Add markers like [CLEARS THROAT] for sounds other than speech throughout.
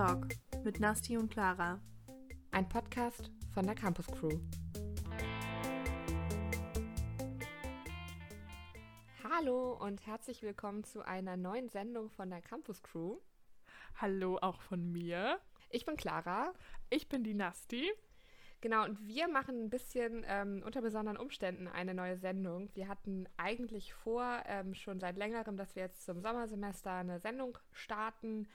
Talk mit Nasti und Clara. Ein Podcast von der Campus Crew. Hallo und herzlich willkommen zu einer neuen Sendung von der Campus Crew. Hallo auch von mir. Ich bin Clara. Ich bin die Nasti. Genau, und wir machen ein bisschen ähm, unter besonderen Umständen eine neue Sendung. Wir hatten eigentlich vor, ähm, schon seit längerem, dass wir jetzt zum Sommersemester eine Sendung starten.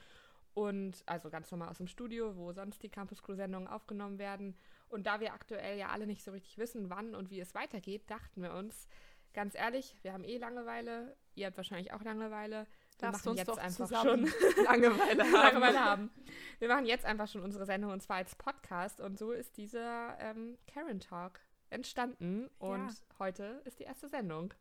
Und also ganz normal aus dem Studio, wo sonst die Campus Crew-Sendungen aufgenommen werden. Und da wir aktuell ja alle nicht so richtig wissen, wann und wie es weitergeht, dachten wir uns, ganz ehrlich, wir haben eh Langeweile, ihr habt wahrscheinlich auch Langeweile. Wir Darfst machen uns jetzt einfach schon [LAUGHS] [LAUGHS] Langeweile [LAUGHS] haben. Langeweile haben. Wir machen jetzt einfach schon unsere Sendung und zwar als Podcast und so ist dieser ähm, Karen Talk entstanden und Ja. heute ist die erste Sendung.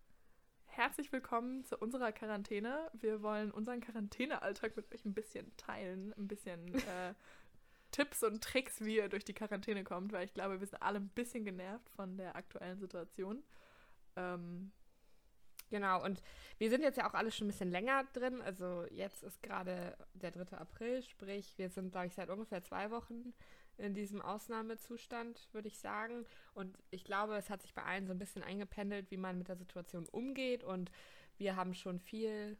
Herzlich willkommen zu unserer Quarantäne. Wir wollen unseren Quarantänealltag mit euch ein bisschen teilen, ein bisschen [LAUGHS] äh, Tipps und Tricks, wie ihr durch die Quarantäne kommt, weil ich glaube, wir sind alle ein bisschen genervt von der aktuellen Situation. Ähm, Genau, und wir sind jetzt ja auch alle schon ein bisschen länger drin. Also jetzt ist gerade der 3. April, sprich, wir sind, glaube ich, seit ungefähr zwei Wochen in diesem Ausnahmezustand, würde ich sagen. Und ich glaube, es hat sich bei allen so ein bisschen eingependelt, wie man mit der Situation umgeht. Und wir haben schon viel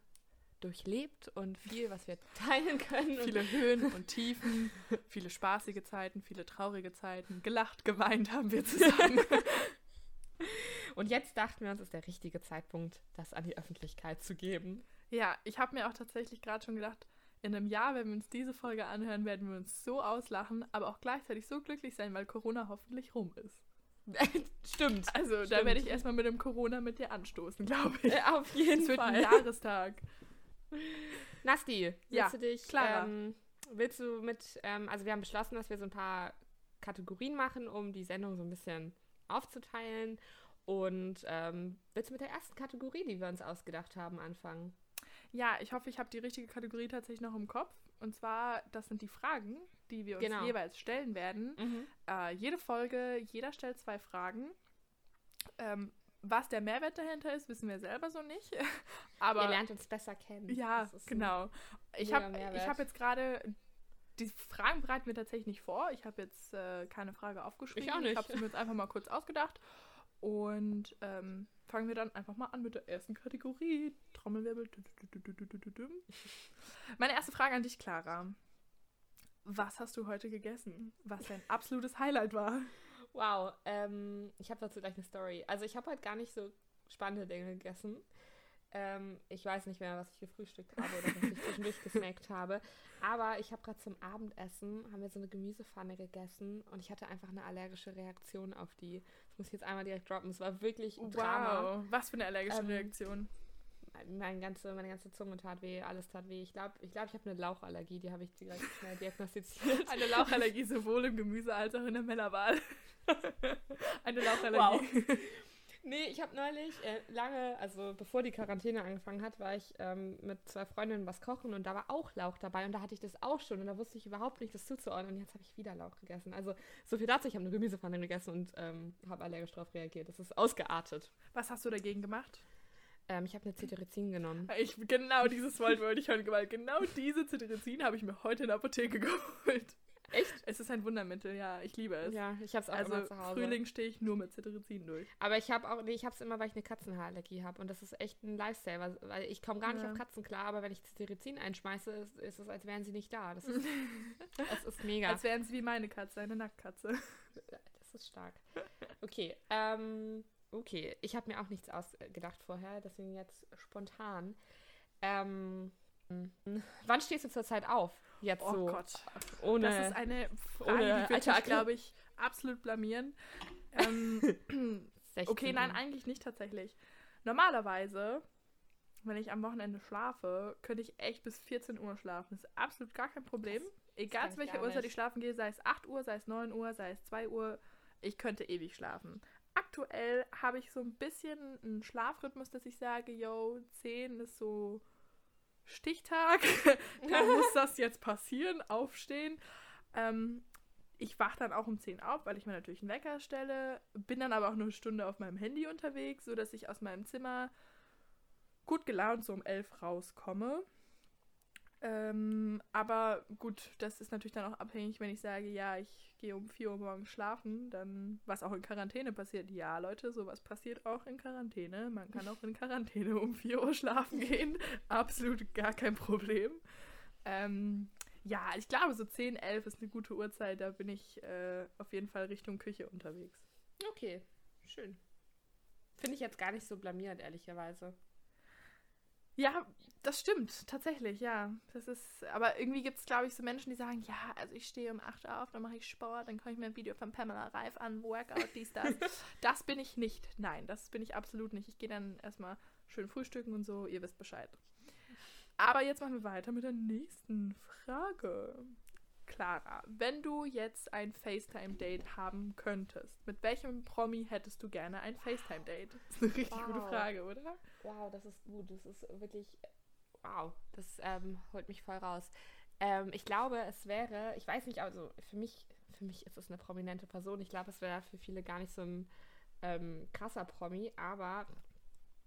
durchlebt und viel, was wir [LAUGHS] teilen können. Viele Höhen und [LAUGHS] Tiefen, viele spaßige Zeiten, viele traurige Zeiten. Gelacht, geweint haben wir [LAUGHS] zusammen. Und jetzt dachten wir uns, ist der richtige Zeitpunkt, das an die Öffentlichkeit zu geben. Ja, ich habe mir auch tatsächlich gerade schon gedacht, in einem Jahr, wenn wir uns diese Folge anhören, werden wir uns so auslachen, aber auch gleichzeitig so glücklich sein, weil Corona hoffentlich rum ist. [LAUGHS] Stimmt. Also da Stimmt. werde ich erstmal mit dem Corona mit dir anstoßen, glaube ich. Äh, auf jeden Es wird ein Fall. Jahrestag. Nasti, willst Ja, du dich, Clara. ähm, willst du mit, ähm, also wir haben beschlossen, dass wir so ein paar Kategorien machen, um die Sendung so ein bisschen aufzuteilen. Und ähm, willst du mit der ersten Kategorie, die wir uns ausgedacht haben, anfangen? Ja, ich hoffe, ich habe die richtige Kategorie tatsächlich noch im Kopf. Und zwar, das sind die Fragen, die wir uns Genau. jeweils stellen werden. Äh, jede Folge, jeder stellt zwei Fragen. Ähm, was der Mehrwert dahinter ist, wissen wir selber so nicht. [LAUGHS] Aber Ihr lernt uns besser kennen. Ja, genau. Ich habe hab jetzt gerade, die Fragen bereiten wir tatsächlich nicht vor. Ich habe jetzt äh, keine Frage aufgeschrieben. Ich auch nicht. Ich habe sie mir jetzt einfach mal kurz ausgedacht. Und ähm, fangen wir dann einfach mal an mit der ersten Kategorie. Trommelwirbel. Meine erste Frage an dich, Clara. Was hast du heute gegessen? Was dein absolutes Highlight war? Wow, ähm, ich habe dazu gleich eine Story. Also ich habe heute gar nicht so spannende Dinge gegessen. Ähm, ich weiß nicht mehr, was ich gefrühstückt habe oder was ich zwischendurch gesnackt habe. Aber ich habe gerade zum Abendessen, haben wir so eine Gemüsepfanne gegessen und ich hatte einfach eine allergische Reaktion auf die. Das muss ich jetzt einmal direkt droppen. Es war wirklich ein Drama. Wow, was für eine allergische Ähm, Reaktion. Mein ganze, meine ganze Zunge tat weh, alles tat weh. Ich glaube, ich, glaub, ich habe eine Lauchallergie, die habe ich direkt schnell diagnostiziert. Eine Lauchallergie sowohl im Gemüse als auch in der Mellerwahl. [LAUGHS] eine Lauchallergie. Nee, ich habe neulich äh, lange, also bevor die Quarantäne angefangen hat, war ich ähm, mit zwei Freundinnen was kochen und da war auch Lauch dabei und da hatte ich das auch schon und da wusste ich überhaupt nicht, das zuzuordnen und jetzt habe ich wieder Lauch gegessen. Also so viel dazu, ich habe eine Gemüsepfanne gegessen und ähm, habe allergisch darauf reagiert. Das ist ausgeartet. Was hast du dagegen gemacht? Ähm, ich habe eine Cetirizin genommen. Ich, genau dieses Wort wollte ich heute gewählt. Genau diese Cetirizin habe ich mir heute in der Apotheke [LAUGHS] geholt. Echt? Es ist ein Wundermittel, ja. Ich liebe es. Ja, ich habe es auch also immer zu Hause. Frühling stehe ich nur mit Cetirizin durch. Aber ich habe auch, nee, ich habe es immer, weil ich eine Katzenhaarallergie habe und das ist echt ein Lifesaver, weil ich komme gar nicht Ja. auf Katzen klar, aber wenn ich Cetirizin einschmeiße, ist, ist es, als wären sie nicht da. Das ist, [LAUGHS] das ist mega. Als wären sie wie meine Katze, eine Nacktkatze. Das ist stark. Okay, ähm, okay. Ich habe mir auch nichts ausgedacht vorher, deswegen jetzt spontan. Ähm, wann stehst du zurzeit auf? Jetzt Oh so. Gott. Ohne. Das ist eine Frage, ohne die wird Attacke. glaube ich, absolut blamieren. Ähm, 16 [CLEARS THROAT] okay, nein, eigentlich nicht tatsächlich. Normalerweise, wenn ich am Wochenende schlafe, könnte ich echt bis 14 Uhr schlafen. Das ist absolut gar kein Problem. Egal kann zu welcher Uhrzeit ich schlafen gehe, sei es 8 Uhr, sei es 9 Uhr, sei es 2 Uhr, ich könnte ewig schlafen. Aktuell habe ich so ein bisschen einen Schlafrhythmus, dass ich sage, yo, 10 ist so Stichtag, [LAUGHS] da muss das jetzt passieren, aufstehen. Ähm, ich wache dann auch um 10 auf, weil ich mir natürlich einen Wecker stelle, bin dann aber auch nur eine Stunde auf meinem Handy unterwegs, sodass ich aus meinem Zimmer gut gelaunt so um 11 rauskomme. Ähm, aber gut, das ist natürlich dann auch abhängig, wenn ich sage, ja, ich gehe um 4 Uhr morgens schlafen, dann, was auch in Quarantäne passiert. Ja, Leute, sowas passiert auch in Quarantäne. Man kann auch in Quarantäne um 4 Uhr schlafen gehen. [LAUGHS] Absolut gar kein Problem. Ähm, ja, ich glaube, so 10, 11 ist eine gute Uhrzeit. Da bin ich äh, auf jeden Fall Richtung Küche unterwegs. Okay, schön. Finde ich jetzt gar nicht so blamierend, ehrlicherweise. Ja, das stimmt, tatsächlich, ja. Das ist, aber irgendwie gibt es, glaube ich, so Menschen, die sagen, ja, also ich stehe um 8 Uhr auf, dann mache ich Sport, dann komme ich mir ein Video von Pamela Reif an, Workout, dies, das. [LAUGHS] das bin ich nicht. Nein, das bin ich absolut nicht. Ich gehe dann erstmal schön frühstücken und so, ihr wisst Bescheid. Aber jetzt machen wir weiter mit der nächsten Frage. Clara, wenn du jetzt ein FaceTime-Date haben könntest, mit welchem Promi hättest du gerne ein FaceTime-Date? Das ist eine richtig wow. gute Frage, oder? Wow, das ist gut. Das ist wirklich. Wow, das ähm, holt mich voll raus. Ähm, ich glaube, es wäre, ich weiß nicht, also für mich, für mich ist es eine prominente Person. Ich glaube, es wäre für viele gar nicht so ein ähm, krasser Promi, aber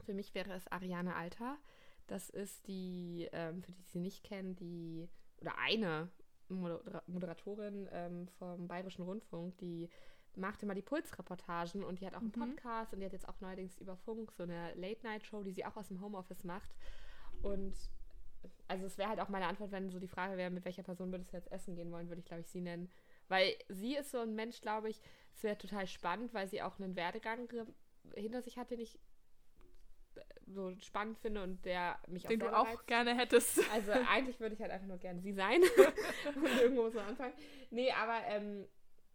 für mich wäre es Ariane Alter. Das ist die, ähm, für die, sie nicht kennen, die, oder eine Moderatorin ähm, vom Bayerischen Rundfunk, die macht immer die Pulsreportagen und die hat auch einen mhm. Podcast und die hat jetzt auch neuerdings über Funk so eine Late-Night-Show, die sie auch aus dem Homeoffice macht. Und also es wäre halt auch meine Antwort, wenn so die Frage wäre, mit welcher Person würdest du jetzt essen gehen wollen, würde ich, glaube ich, sie nennen. Weil sie ist so ein Mensch, glaube ich, es wäre total spannend, weil sie auch einen Werdegang hinter sich hat, den ich so spannend finde und der mich Den auch Den du auch reizt. gerne hättest. Also [LAUGHS] eigentlich würde ich halt einfach nur gerne sie sein. [LAUGHS] und irgendwo man anfangen. Nee, aber ähm,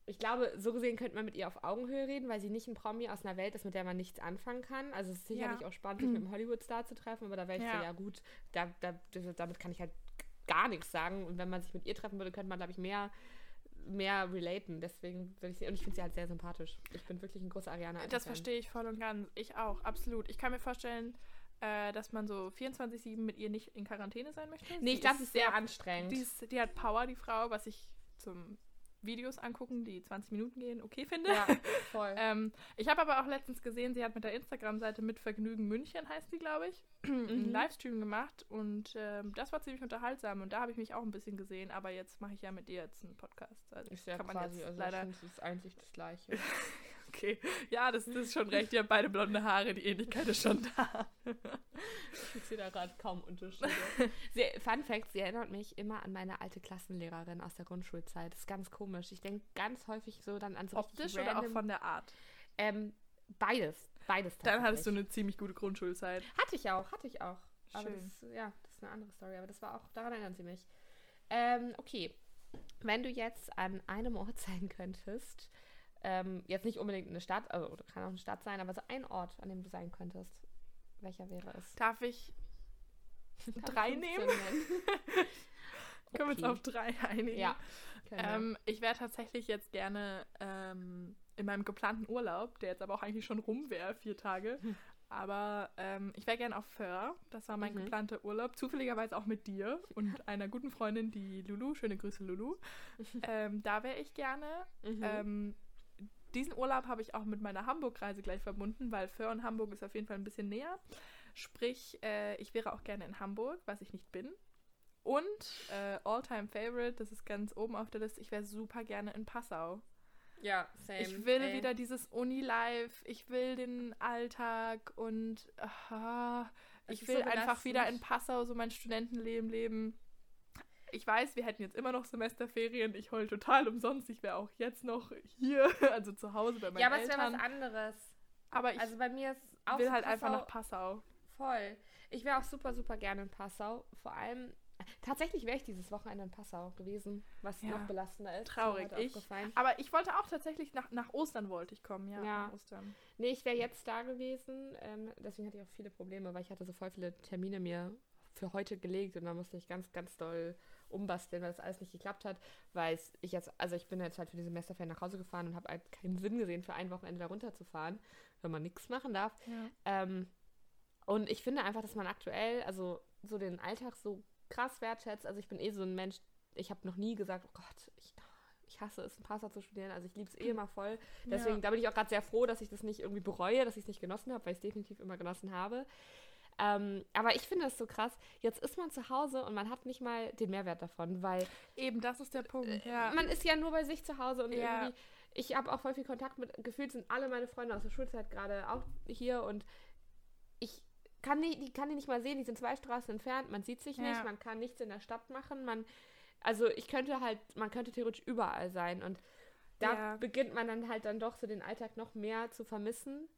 ich glaube, so gesehen könnte man mit ihr auf Augenhöhe reden, weil sie nicht ein Promi aus einer Welt ist, mit der man nichts anfangen kann. Also es ist sicherlich ja. auch spannend, sich mit einem [CLEARS THROAT] Hollywood-Star zu treffen, aber da wäre ich ja. so, ja gut, da, da, damit kann ich halt gar nichts sagen. Und wenn man sich mit ihr treffen würde, könnte man, glaube ich, mehr mehr relaten. Deswegen würde ich sie, und ich finde sie halt sehr sympathisch. Ich bin wirklich ein großer Ariana. Das verstehe ich voll und ganz. Ich auch, absolut. Ich kann mir vorstellen, äh, dass man so 24-7 mit ihr nicht in Quarantäne sein möchte. Nee, ich glaube, sie ist sehr anstrengend. Die, ist, die hat Power, die Frau, was ich zum Videos angucken, die 20 Minuten gehen, okay finde. Ja, voll. [LAUGHS] ähm, ich habe aber auch letztens gesehen, sie hat mit der Instagram-Seite mit Vergnügen München, heißt die, glaube ich, [CLEARS THROAT] einen mhm. Livestream gemacht und ähm, das war ziemlich unterhaltsam und da habe ich mich auch ein bisschen gesehen, aber jetzt mache ich ja mit dir jetzt einen Podcast. Also ist ja kann man quasi, jetzt also leider. Das ist eigentlich das Gleiche. [LAUGHS] okay. Ja, das, das, ist schon recht. Ihr habt beide blonde Haare, die Ähnlichkeit ist schon da. ich sehe da gerade kaum Unterschiede. Sie, Fun Fact, sie erinnert mich immer an meine alte Klassenlehrerin aus der Grundschulzeit. Das ist ganz komisch. Ich denke ganz häufig so dann an so Optisch oder auch von der Art? Ähm, beides. Beides Dann hattest du eine ziemlich gute Grundschulzeit. Hatte ich auch, hatte ich auch. Schön. Aber das, ja, das ist eine andere Story. Aber das war auch, daran erinnern sie mich. Ähm, okay. Wenn du jetzt an einem Ort [LAUGHS] sein könntest, ähm, jetzt nicht unbedingt eine Stadt, also oder kann auch eine Stadt sein, aber so ein Ort, an dem du sein könntest. Welcher wäre es? Darf ich drei nehmen? [LAUGHS] Können wir uns auf drei einigen? Ja. Ähm, ich wäre tatsächlich jetzt gerne ähm, in meinem geplanten Urlaub, der jetzt aber auch eigentlich schon rum wäre, vier Tage. Hm. [LAUGHS] Aber ähm, ich wäre gerne auf Föhr. Das war mein mhm. geplanter Urlaub. Zufälligerweise auch mit dir und [LAUGHS] einer guten Freundin, die Lulu. Schöne Grüße, Lulu. Ähm, da wäre ich gerne. Mhm. Diesen Urlaub habe ich auch mit meiner Hamburg-Reise gleich verbunden, weil Föhr und Hamburg ist auf jeden Fall ein bisschen näher. Sprich, äh, ich wäre auch gerne in Hamburg, was ich nicht bin. Und äh, All-Time Favorite, das ist ganz oben auf der Liste, ich wäre super gerne in Passau. Ja, same. Ich will ey. wieder dieses Uni-Life, ich will den Alltag und aha, ich will so einfach wieder in Passau so mein Studentenleben leben ich weiß, wir hätten jetzt immer noch Semesterferien. Ich heule total umsonst. Ich wäre auch jetzt noch hier, [LAUGHS] also zu Hause bei meinen Eltern. Ja, aber es wäre was anderes. Aber ich also bei mir ist auch will halt Passau einfach nach Passau. Voll. Ich wäre auch super, super gerne in Passau. Vor allem, tatsächlich wäre ich dieses Wochenende in Passau gewesen, was ja. noch belastender ist. Traurig. Ich, aber ich wollte auch tatsächlich nach, nach Ostern wollte ich kommen, ja. ja. Nach Ostern. Nee, ich wäre jetzt da gewesen. Ähm, deswegen hatte ich auch viele Probleme, weil ich hatte so voll viele Termine mir für heute gelegt und da musste ich ganz, ganz doll umbasteln, weil das alles nicht geklappt hat, weil ich jetzt, also ich bin jetzt halt für die Semesterferien nach Hause gefahren und habe halt keinen Sinn gesehen, für ein Wochenende da runterzufahren, wenn man nichts machen darf. Ja. Ähm, und ich finde einfach, dass man aktuell, also so den Alltag so krass wertschätzt. Also ich bin eh so ein Mensch, ich habe noch nie gesagt, oh Gott, ich, ich hasse es, ein Passau zu studieren. Also ich liebe es eh immer voll. Deswegen, ja. da bin ich auch gerade sehr froh, dass ich das nicht irgendwie bereue, dass ich es nicht genossen habe, weil ich es definitiv immer genossen habe. Ähm, aber ich finde es so krass. Jetzt ist man zu Hause und man hat nicht mal den Mehrwert davon, weil. Eben, das ist der Punkt. Äh, Ja. Man ist ja nur bei sich zu Hause und Ja. irgendwie. Ich habe auch voll viel Kontakt mit. Gefühlt sind alle meine Freunde aus der Schulzeit gerade auch hier und ich kann die, die kann die nicht mal sehen. Die sind zwei Straßen entfernt. Man sieht sich Ja. nicht. Man kann nichts in der Stadt machen. Man. Also ich könnte halt, man könnte theoretisch überall sein und da beginnt man dann halt dann doch so den Alltag noch mehr zu vermissen.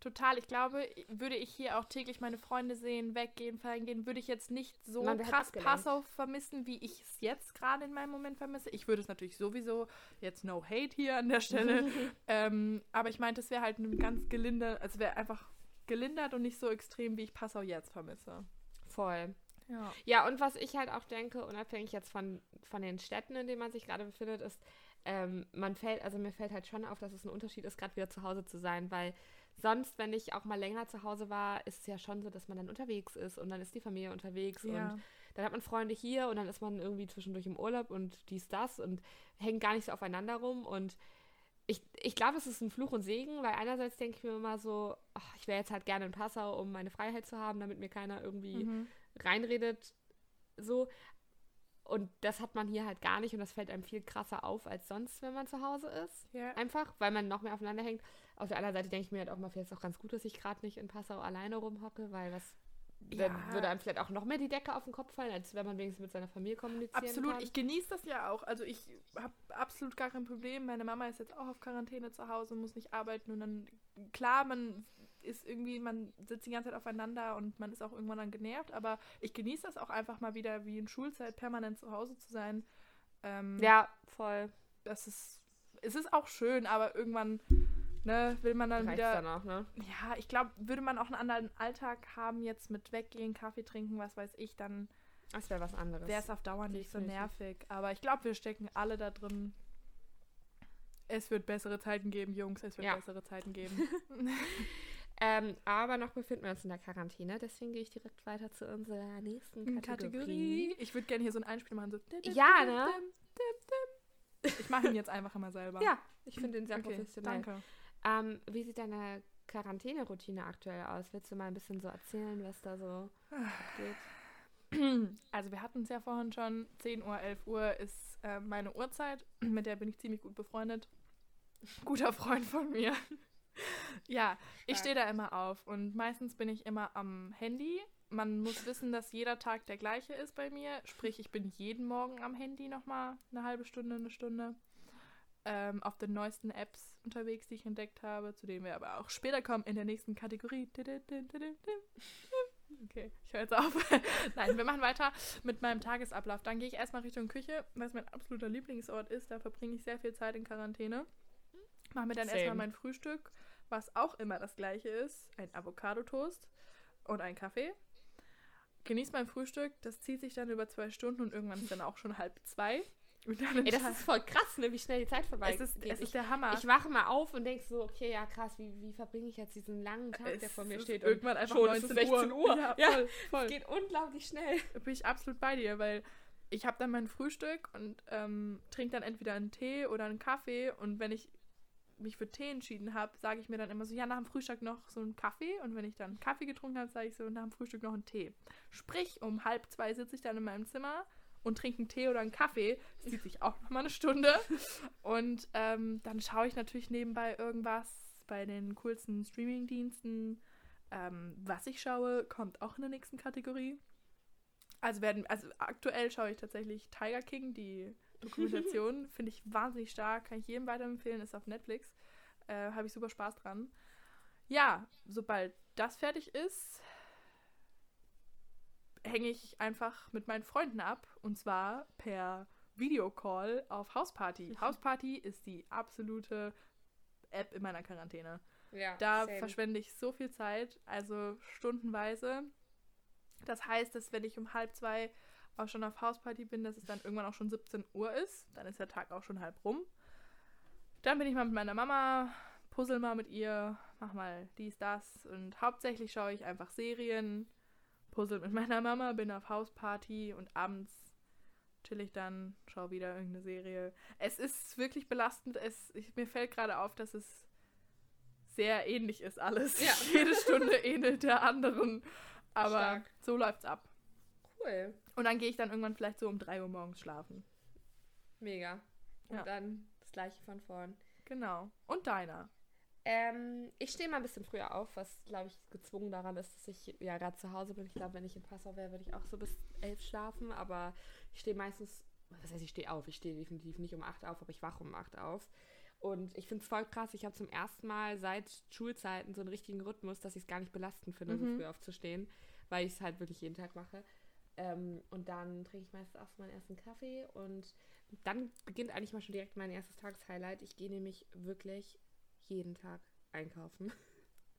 Total. Ich glaube, würde ich hier auch täglich meine Freunde sehen, weggehen, feiern gehen, würde ich jetzt nicht so Man krass. Passau vermissen, wie ich es jetzt gerade in meinem Moment vermisse. Ich würde es natürlich sowieso, jetzt no hate hier an der Stelle, [LAUGHS] ähm, aber ich meinte, es wäre halt ein ganz gelindert, also wäre einfach gelindert und nicht so extrem, wie ich Passau jetzt vermisse. Voll. Ja. Ja, und was ich halt auch denke, unabhängig jetzt von, von den Städten, in denen man sich gerade befindet, ist, ähm, man fällt, also mir fällt halt schon auf, dass es ein Unterschied ist, gerade wieder zu Hause zu sein, weil sonst, wenn ich auch mal länger zu Hause war, ist es ja schon so, dass man dann unterwegs ist und dann ist die Familie unterwegs und Ja. dann hat man Freunde hier und dann ist man irgendwie zwischendurch im Urlaub und dies, das und hängt gar nicht so aufeinander rum und ich, ich glaube, es ist ein Fluch und Segen, weil einerseits denke ich mir immer so, ach, ich wäre jetzt halt gerne in Passau, um meine Freiheit zu haben, damit mir keiner irgendwie Mhm. reinredet, so. Und das hat man hier halt gar nicht und das fällt einem viel krasser auf als sonst, wenn man zu Hause ist. Ja. Einfach, weil man noch mehr aufeinander hängt. Auf der anderen Seite denke ich mir halt auch mal, vielleicht ist es auch ganz gut, dass ich gerade nicht in Passau alleine rumhocke, weil was dann Ja. würde einem vielleicht auch noch mehr die Decke auf den Kopf fallen, als wenn man wenigstens mit seiner Familie kommunizieren Absolut, kann. ich genieße das ja auch. Also ich habe absolut gar kein Problem. Meine Mama ist jetzt auch auf Quarantäne zu Hause, muss nicht arbeiten und dann, klar, man ist irgendwie, man sitzt die ganze Zeit aufeinander und man ist auch irgendwann dann genervt, aber ich genieße das auch einfach mal wieder wie in Schulzeit permanent zu Hause zu sein. Ähm, ja, voll. Das ist, es ist auch schön, aber irgendwann, ne, will man dann Reicht's wieder dann auch, ne? ja, ich glaube, würde man auch einen anderen Alltag haben, jetzt mit Weggehen, Kaffee trinken, was weiß ich, dann Das wäre was anderes. wäre es auf Dauer nicht so nervig. Aber ich glaube, wir stecken alle da drin. Es wird bessere Zeiten geben, Jungs, es wird Ja. bessere Zeiten geben. [LAUGHS] [LAUGHS] Ähm, aber noch befinden wir uns in der Quarantäne, deswegen gehe ich direkt weiter zu unserer nächsten Kategorie. Kategorie. Ich würde gerne hier so ein Einspiel machen. So. Ja, ne? Ich mache ihn jetzt einfach immer selber. Ja, ich finde den sehr okay, professionell. danke. Ähm, wie sieht deine Quarantäne-Routine aktuell aus? Willst du mal ein bisschen so erzählen, was da so geht? [CLEARS THROAT] Also wir hatten es ja vorhin schon, 10 Uhr, 11 Uhr ist äh, meine Uhrzeit, [CLEARS THROAT] mit der bin ich ziemlich gut befreundet. Guter Freund von mir. Ja, ich stehe da immer auf und meistens bin ich immer am Handy. Man muss wissen, dass jeder Tag der gleiche ist bei mir. Sprich, ich bin jeden Morgen am Handy nochmal eine halbe Stunde, eine Stunde. Ähm, auf den neuesten Apps unterwegs, die ich entdeckt habe, zu denen wir aber auch später kommen in der nächsten Kategorie. Okay, ich höre jetzt auf. [LAUGHS] Nein, wir machen weiter mit meinem Tagesablauf. Dann gehe ich erstmal Richtung Küche, was mein absoluter Lieblingsort ist. Da verbringe ich sehr viel Zeit in Quarantäne. Mache mir dann Same. erstmal mein Frühstück, was auch immer das gleiche ist. Ein Avocado-Toast und ein Kaffee. Genieße mein Frühstück, das zieht sich dann über zwei Stunden und irgendwann ist dann auch schon halb zwei. Ey, das ist voll krass, ne? wie schnell die Zeit vorbei es ist, geht. es ist ich, der Hammer. ich wache mal auf und denke so, okay, ja krass, wie, wie verbringe ich jetzt diesen langen Tag, der Es vor mir steht? irgendwann einfach schon ist es 19 16 Uhr. Ja, Ja, voll, voll. Es geht unglaublich schnell. bin ich absolut bei dir, weil ich habe dann mein Frühstück und ähm, trinke dann entweder einen Tee oder einen Kaffee und wenn ich mich für Tee entschieden habe, sage ich mir dann immer so, ja, nach dem Frühstück noch so einen Kaffee und wenn ich dann Kaffee getrunken habe, sage ich so, nach dem Frühstück noch einen Tee. Sprich, um halb zwei sitze ich dann in meinem Zimmer und trinke einen Tee oder einen Kaffee. Das zieht sich auch noch mal eine Stunde. [LAUGHS] Und ähm, dann schaue ich natürlich nebenbei irgendwas bei den coolsten Streaming-Diensten. Ähm, was ich schaue, kommt auch in der nächsten Kategorie. Also werden, also aktuell schaue ich tatsächlich Tiger King, die Dokumentation. [LAUGHS] Finde ich wahnsinnig stark, kann ich jedem weiterempfehlen, ist auf Netflix. Äh, Habe ich super Spaß dran. Ja, sobald das fertig ist, hänge ich einfach mit meinen Freunden ab. Und zwar per Videocall auf Hausparty. Hausparty [LAUGHS] ist die absolute App in meiner Quarantäne. Ja, Da same. verschwende ich so viel Zeit, also stundenweise. Das heißt, dass wenn ich um halb zwei auch schon auf Hausparty bin, dass es dann irgendwann auch schon 17 Uhr ist. Dann ist der Tag auch schon halb rum. Dann bin ich mal mit meiner Mama, puzzle mal mit ihr, mach mal dies, das. Und hauptsächlich schaue ich einfach Serien, puzzle mit [LAUGHS] meiner Mama, bin auf Hausparty und abends chill ich dann, schaue wieder irgendeine Serie. Es ist wirklich belastend. Es, ich, mir fällt gerade auf, dass es sehr ähnlich ist alles. Ja. [LAUGHS] Jede Stunde ähnelt der anderen. Aber Stark. so läuft's ab. Cool. Und dann gehe ich dann irgendwann vielleicht so um 3 Uhr morgens schlafen. Mega. Und Ja. dann das gleiche von vorn. Genau. Und deiner. Ähm, ich stehe mal ein bisschen früher auf, was, glaube ich, gezwungen daran ist, dass ich ja gerade zu Hause bin. Ich glaube, wenn ich in Passau wäre, würde ich auch so bis elf schlafen. Aber ich stehe meistens, was heißt, ich stehe auf? Ich stehe definitiv nicht um acht auf, aber ich wache um acht auf. Und ich finde es voll krass. Ich habe zum ersten Mal seit Schulzeiten so einen richtigen Rhythmus, dass ich es gar nicht belastend finde, Mhm. so früh aufzustehen, weil ich es halt wirklich jeden Tag mache. Ähm, und dann trinke ich meistens auch meinen ersten Kaffee und dann beginnt eigentlich mal schon direkt mein erstes Tageshighlight. Ich gehe nämlich wirklich jeden Tag einkaufen.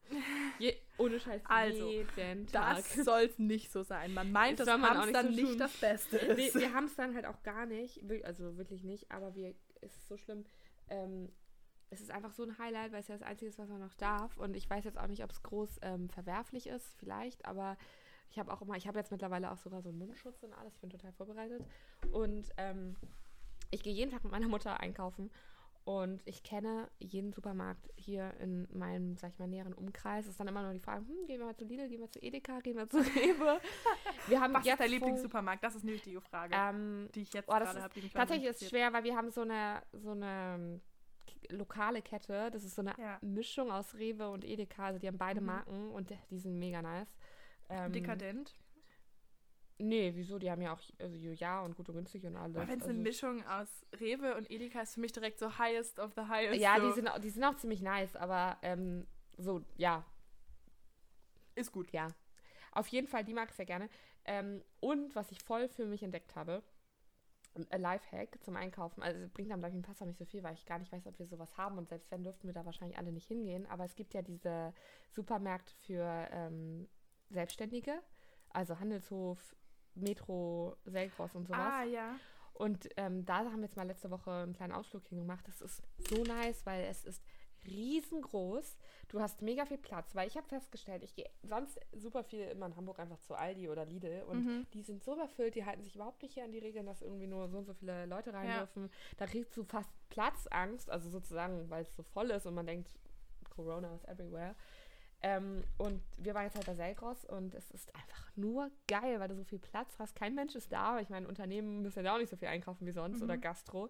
[LAUGHS] Je, ohne Scheiß, Also, jeden Tag. Das soll nicht so sein. Man meint, Das dass Hamstern nicht so nicht das Beste Nee, ist. wir [LAUGHS] haben es dann halt auch gar nicht, wir- also wirklich nicht, aber wir, es ist so schlimm. Ähm, es ist einfach so ein Highlight, weil es ja das Einzige ist, was man noch darf. Und ich weiß jetzt auch nicht, ob es groß ähm, verwerflich ist, vielleicht, aber ich habe auch immer, ich habe jetzt mittlerweile auch sogar so einen Mundschutz und alles, ich bin total vorbereitet. Und ähm, ich gehe jeden Tag mit meiner Mutter einkaufen und ich kenne jeden Supermarkt hier in meinem, sag ich mal, näheren Umkreis. Es ist dann immer nur die Frage, hm, gehen wir mal zu Lidl, gehen wir zu Edeka, gehen wir zu [LAUGHS] Rewe. Wir haben Was ist dein Lieblingssupermarkt? Das ist eine wichtige Frage, Ähm, die ich jetzt oh, gerade habe. Tatsächlich ist es schwer, weil wir haben so eine, so eine ähm, lokale Kette. Das ist so eine Ja. Mischung aus Rewe und Edeka. Also die haben beide Mhm. Marken und die sind mega nice. Ähm, Dekadent. Nee, wieso? Die haben ja auch also ja und gut und günstig und alles. Wenn es also, eine Mischung aus Rewe und Edeka ist, für mich direkt so highest of the highest. Ja, so. die sind, auch- die sind auch ziemlich nice, aber ähm, so, ja, Ist gut. ja. Auf jeden Fall, die mag ich sehr gerne. Ähm, und was ich voll für mich entdeckt habe, ein Lifehack zum Einkaufen. Also es bringt ich, im Pass auch nicht so viel, weil ich gar nicht weiß, ob wir sowas haben. Und selbst wenn, dürften wir da wahrscheinlich alle nicht hingehen. Aber es gibt ja diese Supermärkte für ähm, Selbstständige. Also Handelshof, Metro, Selgros und sowas. Ah, ja. Und ähm, da haben wir jetzt mal letzte Woche einen kleinen Ausflug hingemacht. Das ist so nice, weil es ist riesengroß. Du hast mega viel Platz, weil ich habe festgestellt, ich gehe sonst super viel immer in Hamburg einfach zu Aldi oder Lidl und Mhm. die sind so überfüllt, die halten sich überhaupt nicht hier an die Regeln, dass irgendwie nur so und so viele Leute rein Ja. dürfen. Da kriegst du fast Platzangst, also sozusagen, weil es so voll ist und man denkt, Corona is everywhere. Ähm, und wir waren jetzt halt bei Selgros und es ist einfach nur geil, weil du so viel Platz hast. Kein Mensch ist da. Ich meine, Unternehmen müssen ja auch nicht so viel einkaufen wie sonst Mhm. oder Gastro.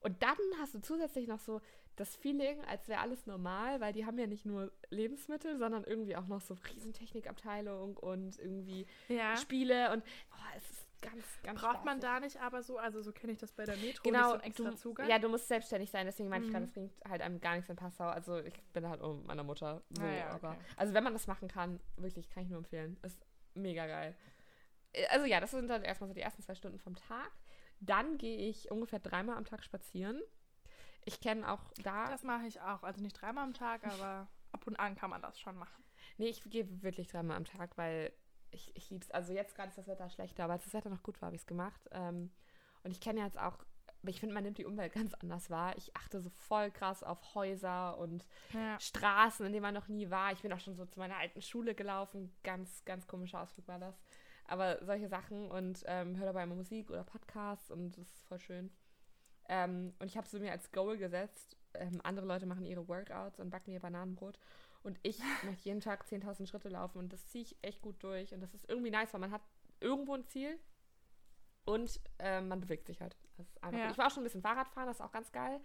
Und dann hast du zusätzlich noch so das Feeling, als wäre alles normal, weil die haben ja nicht nur Lebensmittel, sondern irgendwie auch noch so Riesentechnikabteilung und irgendwie Ja. Spiele und oh, es ist ganz, ganz Braucht man da nicht aber so, also so kenne ich das bei der Metro, Genau, so extra du, Zugang? ja, du musst selbstständig sein, deswegen meinte ich Mhm. gerade, es bringt halt einem gar nichts in Passau. Also ich bin halt um meiner Mutter. So, Ah ja, aber, okay. also wenn man das machen kann, wirklich, kann ich nur empfehlen. Ist mega geil. Äh, Also ja, das sind dann erstmal so die ersten zwei Stunden vom Tag. Dann gehe ich ungefähr dreimal am Tag spazieren. Ich kenne auch da. Das mache ich auch. Also nicht dreimal am Tag, aber ab und an kann man das schon machen. Nee, ich gehe wirklich dreimal am Tag, weil ich, ich liebe es. Also jetzt gerade ist das Wetter schlechter, aber als das Wetter noch gut war, habe ich es gemacht. Ähm, und ich kenne jetzt auch, ich finde, man nimmt die Umwelt [LAUGHS] ganz anders wahr. Ich achte so voll krass auf Häuser und Ja. Straßen, in denen man noch nie war. Ich bin auch schon so zu meiner alten Schule gelaufen. Ganz, ganz komischer Ausflug war das. Aber solche Sachen und ähm, höre dabei immer Musik oder Podcasts und das ist voll schön. Ähm, und ich habe so mir als Goal gesetzt, ähm, andere Leute machen ihre Workouts und backen ihr Bananenbrot. Und ich möchte jeden Tag 10.000 Schritte laufen und das ziehe ich echt gut durch. Und das ist irgendwie nice, weil man hat irgendwo ein Ziel und ähm, man bewegt sich halt. Das ist einfach Ja. Ich war auch schon ein bisschen Fahrradfahren, das ist auch ganz geil,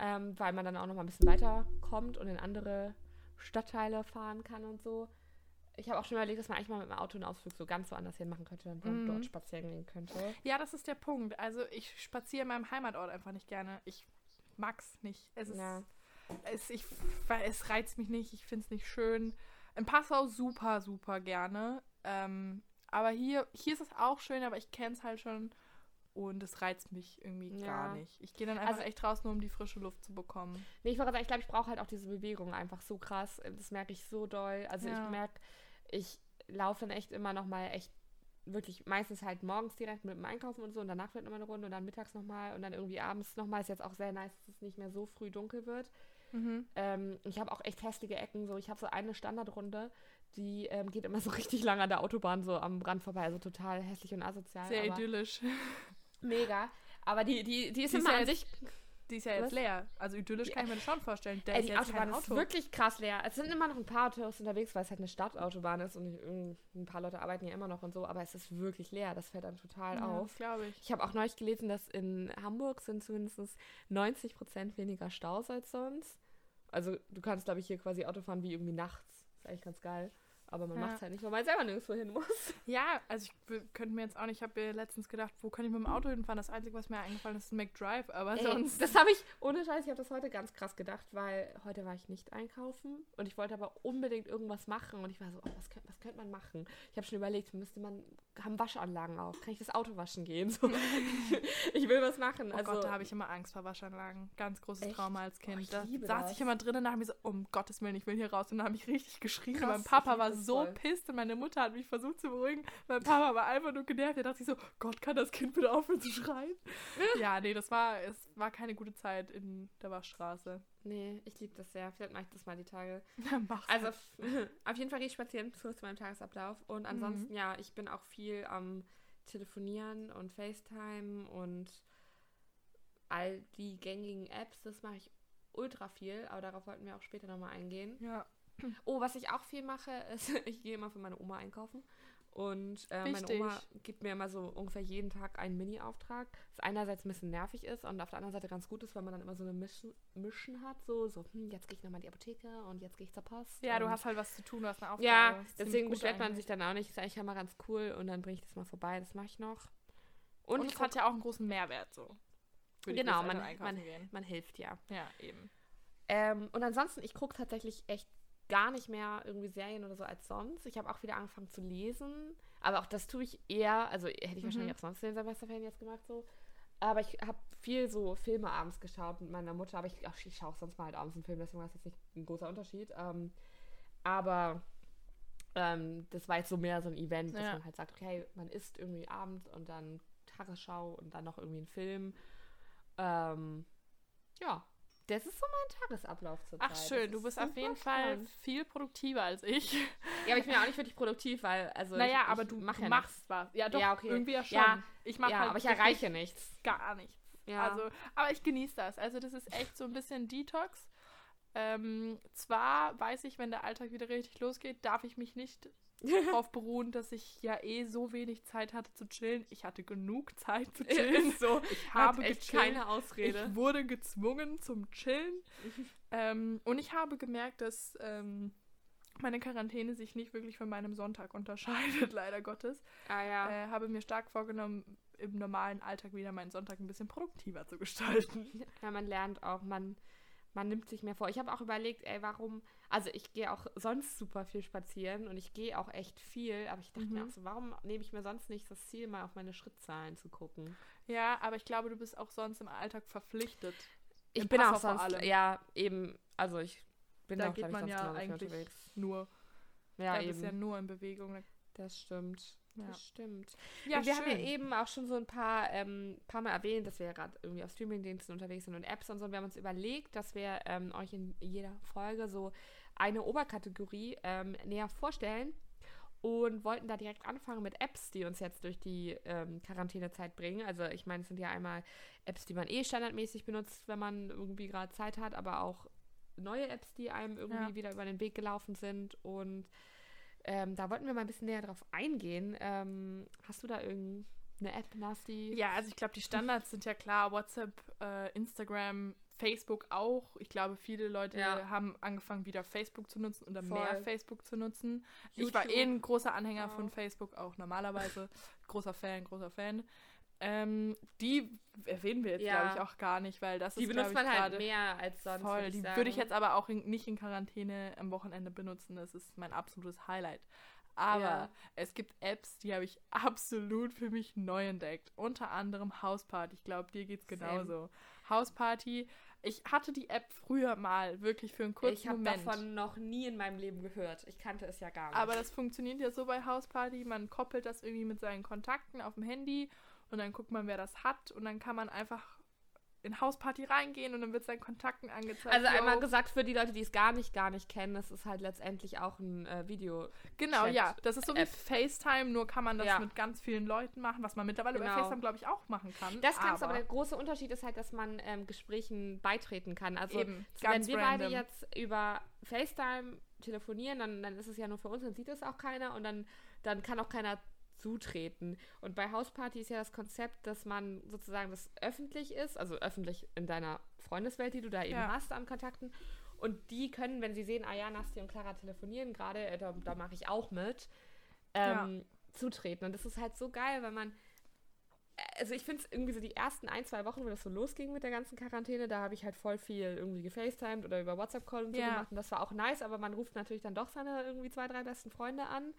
ähm, weil man dann auch noch mal ein bisschen weiterkommt und in andere Stadtteile fahren kann und so. Ich habe auch schon überlegt, dass man eigentlich mal mit dem Auto einen Ausflug so ganz woanders hin machen könnte und Mhm. dort spazieren gehen könnte. ja, das ist der Punkt. Also ich spaziere in meinem Heimatort einfach nicht gerne. Ich mag's nicht. Es ist, Ja. Es, ich, es reizt mich nicht. Ich finde es nicht schön. In Passau super, super gerne. Ähm, aber hier, hier ist es auch schön, aber ich kenne es halt schon. Und es reizt mich irgendwie Ja. gar nicht. Ich gehe dann einfach Also- echt raus, nur um die frische Luft zu bekommen. Nee, ich wollte sagen, ich glaube, ich brauche halt auch diese Bewegung einfach so krass. Das merke ich so doll. Also Ja. ich merke, ich laufe dann echt immer noch mal echt wirklich meistens halt morgens direkt mit dem Einkaufen und so und danach wird nochmal eine Runde und dann mittags nochmal und dann irgendwie abends nochmal. Ist jetzt auch sehr nice, dass es nicht mehr so früh dunkel wird. Mhm. Ähm, ich habe auch echt hässliche Ecken. So, ich habe so eine Standardrunde, die ähm, geht immer so [LAUGHS] richtig lang an der Autobahn so am Rand vorbei. Also total hässlich und asozial. Sehr idyllisch. mega. Aber die, die, die ist Die ist immer ja an sich. Die ist ja jetzt Was? leer. Also idyllisch kann ich mir das schon vorstellen. Der Ey, ist die jetzt Autobahn kein ist Auto. wirklich krass leer. Es sind immer noch ein paar Autos unterwegs, weil es halt eine Stadtautobahn ist und irgend- ein paar Leute arbeiten ja immer noch und so, aber es ist wirklich leer. Das fällt dann total ja, auf. glaube ich. Ich habe auch neulich gelesen, dass in Hamburg sind zumindest 90 Prozent weniger Staus als sonst. Also du kannst, glaube ich, hier quasi Auto fahren wie irgendwie nachts. Ist eigentlich ganz geil. Aber man Ja. macht es halt nicht, weil man selber nirgendwo hin muss. [LAUGHS] Ja, also ich könnte mir jetzt auch nicht, ich habe mir letztens gedacht, wo kann ich mit dem Auto hinfahren? Das Einzige, was mir eingefallen ist, ist ein McDrive, aber Ey, sonst. das habe ich, ohne Scheiß, ich habe das heute ganz krass gedacht, weil heute war ich nicht einkaufen und ich wollte aber unbedingt irgendwas machen und ich war so, oh, was, könnte, was könnte man machen? Ich habe schon überlegt, müsste man, haben Waschanlagen auf, kann ich das Auto waschen gehen? So. [LAUGHS] ich will was machen. Oh also, Gott, da habe ich immer Angst vor Waschanlagen. Ganz großes Echt? Trauma als Oh, Kind. ich da saß das. ich immer drin und dachte mir so, um Gottes Willen, ich will hier raus. Und dann habe ich richtig geschrien. und Krass, mein Papa war das so voll. pisst und meine Mutter hat mich versucht zu beruhigen. Mein Papa war einfach nur genervt. Da dachte ich so, Gott, kann das Kind bitte aufhören zu schreien? [LAUGHS] ja, nee, das war, es war keine gute Zeit in der Waschstraße. Nee, ich liebe das sehr. Vielleicht mache ich das mal die Tage. [LAUGHS] Mach's. Also f- [LAUGHS] auf jeden Fall gehe ich spazieren zu zu meinem Tagesablauf. Und ansonsten, ja, ich bin auch viel am Telefonieren und FaceTime und all die gängigen Apps. Das mache ich ultra viel, aber darauf wollten wir auch später nochmal eingehen. ja. Oh, was ich auch viel mache, [LAUGHS] ist, ich gehe immer für meine Oma einkaufen. Und äh, meine. Oma gibt mir immer so ungefähr jeden Tag einen Mini-Auftrag, was einerseits ein bisschen nervig ist und auf der anderen Seite ganz gut ist, weil man dann immer so eine Mission, Mission hat, so, so hm, jetzt gehe ich nochmal in die Apotheke und jetzt gehe ich zur Post. ja, du hast halt was zu tun, du hast eine Aufgabe. ja, deswegen beschwert man sich dann auch nicht. Ist eigentlich immer ganz cool und dann bringe ich das mal vorbei. Das mache ich noch. Und, Und, es hat ja auch einen großen Mehrwert so. Genau, man, man, man hilft ja. Ja, eben. Ähm, und ansonsten, ich gucke tatsächlich echt gar nicht mehr irgendwie Serien oder so als sonst. Ich habe auch wieder angefangen zu lesen. Aber auch das tue ich eher, also hätte ich Mhm. wahrscheinlich auch sonst den Semesterferien jetzt gemacht so. Aber ich habe viel so Filme abends geschaut mit meiner Mutter. Aber ich, ach, ich schaue auch sonst mal halt abends einen Film, deswegen war es jetzt nicht ein großer Unterschied. Ähm, aber ähm, das war jetzt so mehr so ein Event, dass Ja. man halt sagt, okay, man isst irgendwie abends und dann Tagesschau und dann noch irgendwie einen Film. Ähm, ja, das ist so mein Tagesablauf zurzeit. Ach schön, du ist bist auf jeden Fall spannend. viel produktiver als ich. Ja, aber ich bin ja auch nicht wirklich produktiv, weil, also. naja, ich, aber ich du, mach ja machst was. Ja, doch, Ja, okay. irgendwie ja schon. Ja, ich mache ja, halt aber ich erreiche nichts. gar nichts. Ja. Also, aber ich genieße das. Also das ist echt so ein bisschen Detox. Ähm, zwar weiß ich, wenn der Alltag wieder richtig losgeht, darf ich mich nicht darauf beruhen, dass ich ja eh so wenig Zeit hatte zu chillen. Ich hatte genug Zeit zu [LAUGHS] chillen. so. Ich habe habe echt gechillt. keine Ausrede. Ich wurde gezwungen zum Chillen. [LAUGHS] ähm, und ich habe gemerkt, dass ähm, meine Quarantäne sich nicht wirklich von meinem Sonntag unterscheidet, [LAUGHS] leider Gottes. ah ja. Äh, habe mir stark vorgenommen, im normalen Alltag wieder meinen Sonntag ein bisschen produktiver zu gestalten. ja, man lernt auch, man, man nimmt sich mehr vor. Ich habe auch überlegt, ey, warum. Also ich gehe auch sonst super viel spazieren und ich gehe auch echt viel, aber ich dachte mir Mhm. auch so, warum nehme ich mir sonst nicht das Ziel, mal auf meine Schrittzahlen zu gucken? Ja, aber ich glaube, du bist auch sonst im Alltag verpflichtet. Ich Im bin auch Passau vor sonst, allem. ja, eben, also ich bin Da auch, geht ich, man sonst ja eigentlich unterwegs. nur. Ja, da eben. bist ja nur in Bewegung. Das stimmt. Ja. Das stimmt. Ja, und wir schön. haben ja eben auch schon so ein paar, ähm, paar Mal erwähnt, dass wir ja gerade irgendwie auf Streamingdiensten unterwegs sind und Apps und so. Und wir haben uns überlegt, dass wir ähm, euch in jeder Folge so eine Oberkategorie ähm, näher vorstellen und wollten da direkt anfangen mit Apps, die uns jetzt durch die ähm, Quarantänezeit bringen. Also ich meine, es sind ja einmal Apps, die man eh standardmäßig benutzt, wenn man irgendwie gerade Zeit hat, aber auch neue Apps, die einem irgendwie Ja. wieder über den Weg gelaufen sind und ähm, da wollten wir mal ein bisschen näher drauf eingehen. Ähm, hast du da irgendeine App, Nasty? Ja, also ich glaube, die Standards sind ja klar. WhatsApp, äh, Instagram, Facebook auch. Ich glaube, viele Leute Ja. haben angefangen, wieder Facebook zu nutzen oder Voll. mehr Facebook zu nutzen. Ich war eh YouTube. ein großer Anhänger von Auch. Facebook, auch normalerweise. großer Fan, großer Fan. Ähm, die erwähnen wir jetzt, Ja. glaube ich, auch gar nicht, weil das Die ist, glaube benutzt ich, man halt mehr als sonst. voll. würd Die sagen. würde ich jetzt aber auch in, nicht in Quarantäne am Wochenende benutzen. Das ist mein absolutes Highlight. Aber Ja. es gibt Apps, die habe ich [LAUGHS] absolut für mich neu entdeckt. Unter anderem Houseparty. Ich glaube, dir geht's genauso. Houseparty. Ich hatte die App früher mal wirklich für einen kurzen Ich habe Moment. davon noch nie in meinem Leben gehört. Ich kannte es ja gar nicht. Aber das funktioniert ja so bei Houseparty. Man koppelt das irgendwie mit seinen Kontakten auf dem Handy und dann guckt man, wer das hat und dann kann man einfach in Hausparty reingehen und dann wird seinen Kontakten angezeigt. Also yo. einmal gesagt, für die Leute, die es gar nicht, gar nicht kennen, es ist halt letztendlich auch ein äh, Video. Genau, Chat- ja. Das ist so wie. FaceTime, nur kann man das Ja. mit ganz vielen Leuten machen, was man mittlerweile bei Genau. FaceTime, glaube ich, auch machen kann. Das kannst du, aber der große Unterschied ist halt, dass man ähm, Gesprächen beitreten kann. Also Eben, wenn wir random. beide jetzt über FaceTime telefonieren, dann, dann ist es ja nur für uns, dann sieht es auch keiner und dann, dann kann auch keiner zutreten. Und bei Hausparty ist ja das Konzept, dass man sozusagen das öffentlich ist, also öffentlich in deiner Freundeswelt, die du da eben Ja. hast an Kontakten. Und die können, wenn sie sehen, ah ja, Nasti und Clara telefonieren gerade, äh, da, da mache ich auch mit, ähm, zutreten. Und das ist halt so geil, weil man also ich finde es irgendwie so die ersten ein, zwei Wochen, wo das so losging mit der ganzen Quarantäne, da habe ich halt voll viel irgendwie gefacetimed oder über WhatsApp-Call und so Ja. gemacht und das war auch nice, aber man ruft natürlich dann doch seine irgendwie zwei, drei besten Freunde an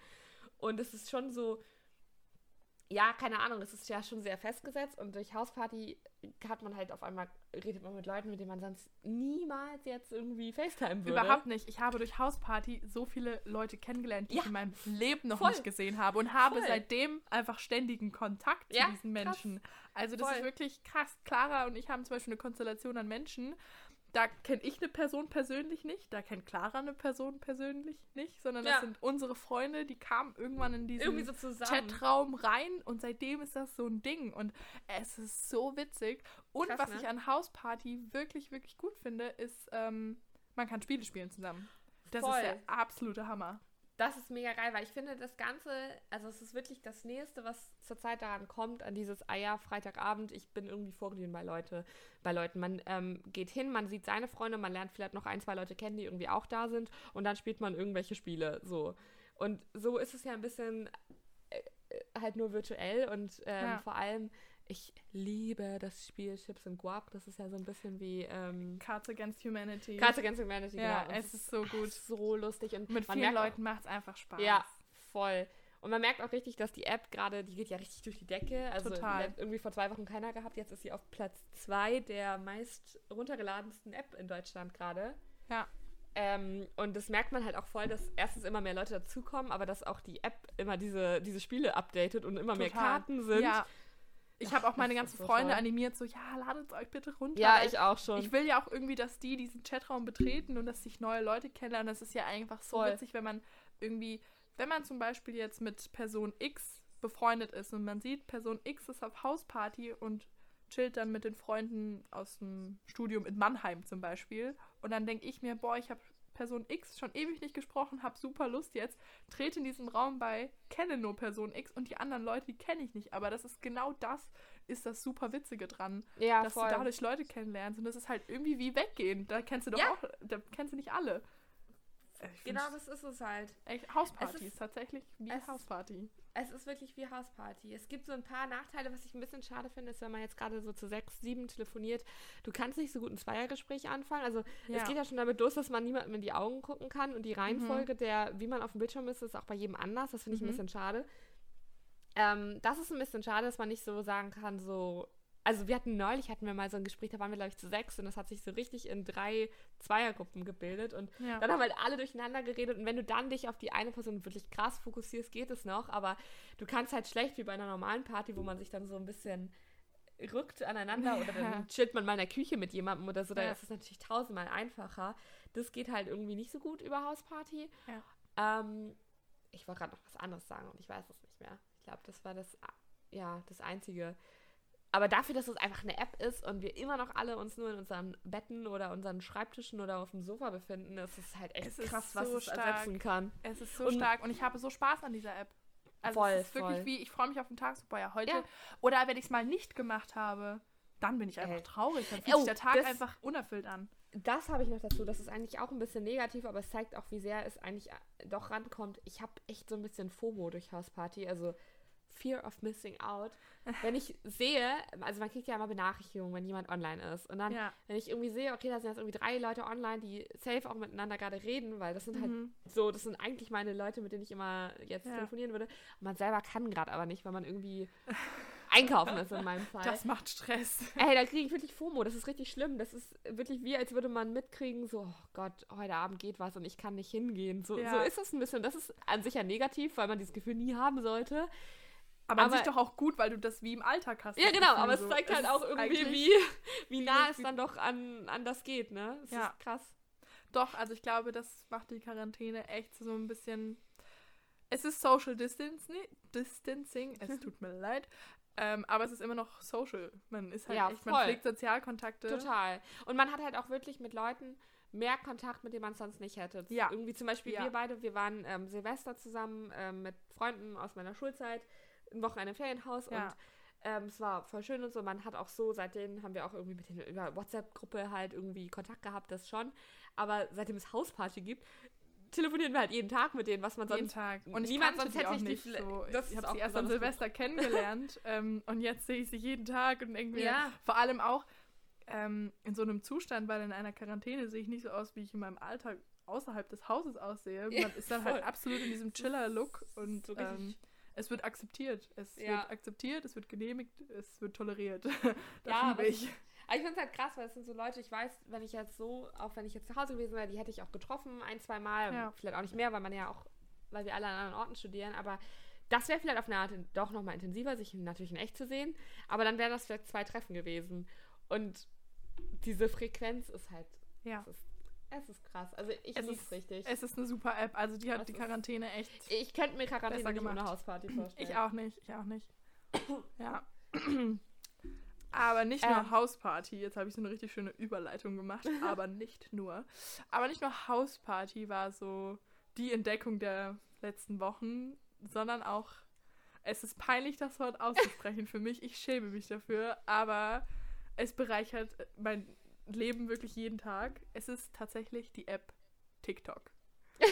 und es ist schon so, ja, keine Ahnung, es ist ja schon sehr festgesetzt und durch Hausparty hat man halt auf einmal, redet man mit Leuten, mit denen man sonst niemals jetzt irgendwie FaceTime würde. Überhaupt nicht. Ich habe durch Hausparty so viele Leute kennengelernt, die Ja. ich in meinem Leben noch Voll. nicht gesehen habe und habe Voll. seitdem einfach ständigen Kontakt Ja, zu diesen krass. Menschen. Also das Voll. ist wirklich krass. Clara und ich haben zum Beispiel eine Konstellation an Menschen. Da kenne ich eine Person persönlich nicht, da kennt Clara eine Person persönlich nicht, sondern das Ja. sind unsere Freunde, die kamen irgendwann in diesen so. Chatraum rein und seitdem ist das so ein Ding und es ist so witzig. Und Krass, was ne? ich an Hausparty wirklich, wirklich gut finde, ist, ähm, man kann Spiele spielen zusammen. Das Voll. ist der absolute Hammer. Das ist mega geil, weil ich finde, das Ganze, also es ist wirklich das Nächste, was zurzeit daran kommt, an dieses, ah ja, Freitagabend, ich bin irgendwie vorglühen bei Leute, bei Leuten. Man ähm, geht hin, man sieht seine Freunde, man lernt vielleicht noch ein, zwei Leute kennen, die irgendwie auch da sind und dann spielt man irgendwelche Spiele, so. Und so ist es ja ein bisschen äh, äh, halt nur virtuell und ähm, Ja. vor allem, ich liebe das Spiel Chips and Guap, das ist ja so ein bisschen wie ähm, Cards Against Humanity. Cards Against Humanity, ja, genau. Es ist so gut. so lustig und Mit vielen Leuten macht es einfach Spaß. ja, voll. Und man merkt auch richtig, dass die App gerade, die geht ja richtig durch die Decke. Also Total. irgendwie vor zwei Wochen keiner gehabt. Jetzt ist sie auf Platz zwei der meist runtergeladensten App in Deutschland gerade. Ja. Ähm, und das merkt man halt auch voll, dass erstens immer mehr Leute dazukommen, aber dass auch die App immer diese, diese Spiele updatet und immer mehr Total. Karten sind. Ja. Ich habe auch meine ganzen so Freunde toll. animiert, so, ja, ladet euch bitte runter. Ja, ich auch schon. Ich will ja auch irgendwie, dass die diesen Chatraum betreten und dass sich neue Leute kennenlernen. Das ist ja einfach so Voll. witzig, wenn man irgendwie, wenn man zum Beispiel jetzt mit Person X befreundet ist und man sieht, Person X ist auf Hausparty und chillt dann mit den Freunden aus dem Studium in Mannheim zum Beispiel. Und dann denke ich mir, boah, ich habe Person X schon ewig nicht gesprochen, habe super Lust jetzt, trete in diesen Raum bei, kenne nur Person X und die anderen Leute, die kenne ich nicht. Aber das ist genau das, ist das super Witzige dran ja, dass voll. du dadurch Leute kennenlernst und das ist halt irgendwie wie weggehen. Da kennst du doch Ja. auch, da kennst du nicht alle. Äh, genau, das ist es halt. echt Hauspartys, es ist- tatsächlich wie Hausparty. Es ist wirklich wie Hausparty. Es gibt so ein paar Nachteile, was ich ein bisschen schade finde, ist, wenn man jetzt gerade so zu sechs, sieben telefoniert, du kannst nicht so gut ein Zweiergespräch anfangen. Also Ja. es geht ja schon damit los, dass man niemandem in die Augen gucken kann und die Reihenfolge der, wie man auf dem Bildschirm ist, ist auch bei jedem anders. Das finde ich Mhm. ein bisschen schade. Ähm, das ist ein bisschen schade, dass man nicht so sagen kann, so. Also wir hatten neulich, hatten wir mal so ein Gespräch, da waren wir, glaube ich, zu sechs und das hat sich so richtig in drei Zweiergruppen gebildet und Ja. dann haben halt alle durcheinander geredet und wenn du dann dich auf die eine Person wirklich krass fokussierst, geht es noch, aber du kannst halt schlecht wie bei einer normalen Party, wo man sich dann so ein bisschen rückt aneinander oder Ja. dann chillt man mal in der Küche mit jemandem oder so, da Ja. ist es natürlich tausendmal einfacher. Das geht halt irgendwie nicht so gut über Hausparty. Ja. Ähm, ich wollte gerade noch was anderes sagen und ich weiß es nicht mehr. Ich glaube, das war das, ja, das Einzige. Aber dafür, dass es einfach eine App ist und wir immer noch alle uns nur in unseren Betten oder unseren Schreibtischen oder auf dem Sofa befinden, ist es halt echt Es krass, was so es stark. ersetzen kann. Es ist so Und- stark und ich habe so Spaß an dieser App. Also Voll, es ist wirklich voll. wie, ich freue mich auf den Tag super, ja, heute. Ja. Oder wenn ich es mal nicht gemacht habe, dann bin ich einfach Ey. traurig. Dann fühlt Oh, sich der Tag das- einfach unerfüllt an. Das habe ich noch dazu. Das ist eigentlich auch ein bisschen negativ, aber es zeigt auch, wie sehr es eigentlich äh, doch rankommt. Ich habe echt so ein bisschen FOMO durch Hausparty, also Fear of Missing Out. Wenn ich sehe, also man kriegt ja immer Benachrichtigungen, wenn jemand online ist. Und dann, Ja. wenn ich irgendwie sehe, okay, da sind jetzt irgendwie drei Leute online, die safe auch miteinander gerade reden, weil das sind halt Mhm. so, das sind eigentlich meine Leute, mit denen ich immer jetzt Ja. telefonieren würde. Und man selber kann gerade aber nicht, weil man irgendwie [LAUGHS] einkaufen ist in meinem Fall. Das macht Stress. Ey, da kriege ich wirklich FOMO. Das ist richtig schlimm. Das ist wirklich wie, als würde man mitkriegen, so, oh Gott, heute Abend geht was und ich kann nicht hingehen. So, Ja. so ist es ein bisschen. Das ist an sich ja negativ, weil man dieses Gefühl nie haben sollte. Aber, aber sich doch auch gut, weil du das wie im Alltag hast. Ja, genau, aber es zeigt halt auch irgendwie, wie, [LAUGHS] [LAUGHS] wie nah es dann doch an, an das geht, ne? Das ja. ist krass. Doch, also ich glaube, das macht die Quarantäne echt so ein bisschen. Es ist Social Distancing, Distancing es [LAUGHS] tut mir leid. Ähm, aber es ist immer noch social. Man ist halt ja, echt, voll. man pflegt Sozialkontakte. Total. Und man hat halt auch wirklich mit Leuten mehr Kontakt, mit denen man sonst nicht hätte. Ja. Irgendwie zum Beispiel ja. wir beide, wir waren ähm, Silvester zusammen ähm, mit Freunden aus meiner Schulzeit, ein Wochenende im Ferienhaus ja. und ähm, es war voll schön und so. Man hat auch so, seitdem haben wir auch irgendwie mit denen über WhatsApp-Gruppe halt irgendwie Kontakt gehabt, das schon. Aber seitdem es Hausparty gibt, telefonieren wir halt jeden Tag mit denen, was man sonst. Jeden Tag. Und niemand sonst hätte ich nicht die, so. Das ich habe sie erst an Silvester kennengelernt [LAUGHS] ähm, und jetzt sehe ich sie jeden Tag und irgendwie ja. vor allem auch ähm, in so einem Zustand, weil in einer Quarantäne sehe ich nicht so aus, wie ich in meinem Alltag außerhalb des Hauses aussehe. Man ist dann halt absolut in diesem Chiller-Look und so ähm, es wird akzeptiert. Es ja. wird akzeptiert, es wird genehmigt, es wird toleriert. [LAUGHS] das ja, ich. Aber ich finde es halt krass, weil es sind so Leute, ich weiß, wenn ich jetzt so, auch wenn ich jetzt zu Hause gewesen wäre, die hätte ich auch getroffen, ein, zwei Mal, ja. vielleicht auch nicht mehr, weil man ja auch, weil wir alle an anderen Orten studieren, aber das wäre vielleicht auf eine Art doch nochmal intensiver, sich natürlich in echt zu sehen, aber dann wären das vielleicht zwei Treffen gewesen. Und diese Frequenz ist halt, ja. Ist, es ist krass. Also ich liebe es richtig. Es ist eine super App. Also die hat es die Quarantäne echt. Ich könnte mir Quarantäne nicht ohne Hausparty vorstellen. Ich auch nicht. Ich auch nicht. ja. [CLEARS THROAT] Aber nicht nur ähm. Hausparty, jetzt habe ich so eine richtig schöne Überleitung gemacht, [LAUGHS] aber nicht nur. Aber nicht nur Hausparty war so die Entdeckung der letzten Wochen, sondern auch, es ist peinlich, das Wort auszusprechen für mich. Ich schäme mich dafür, aber es bereichert mein Leben wirklich jeden Tag. Es ist tatsächlich die App TikTok. [LAUGHS]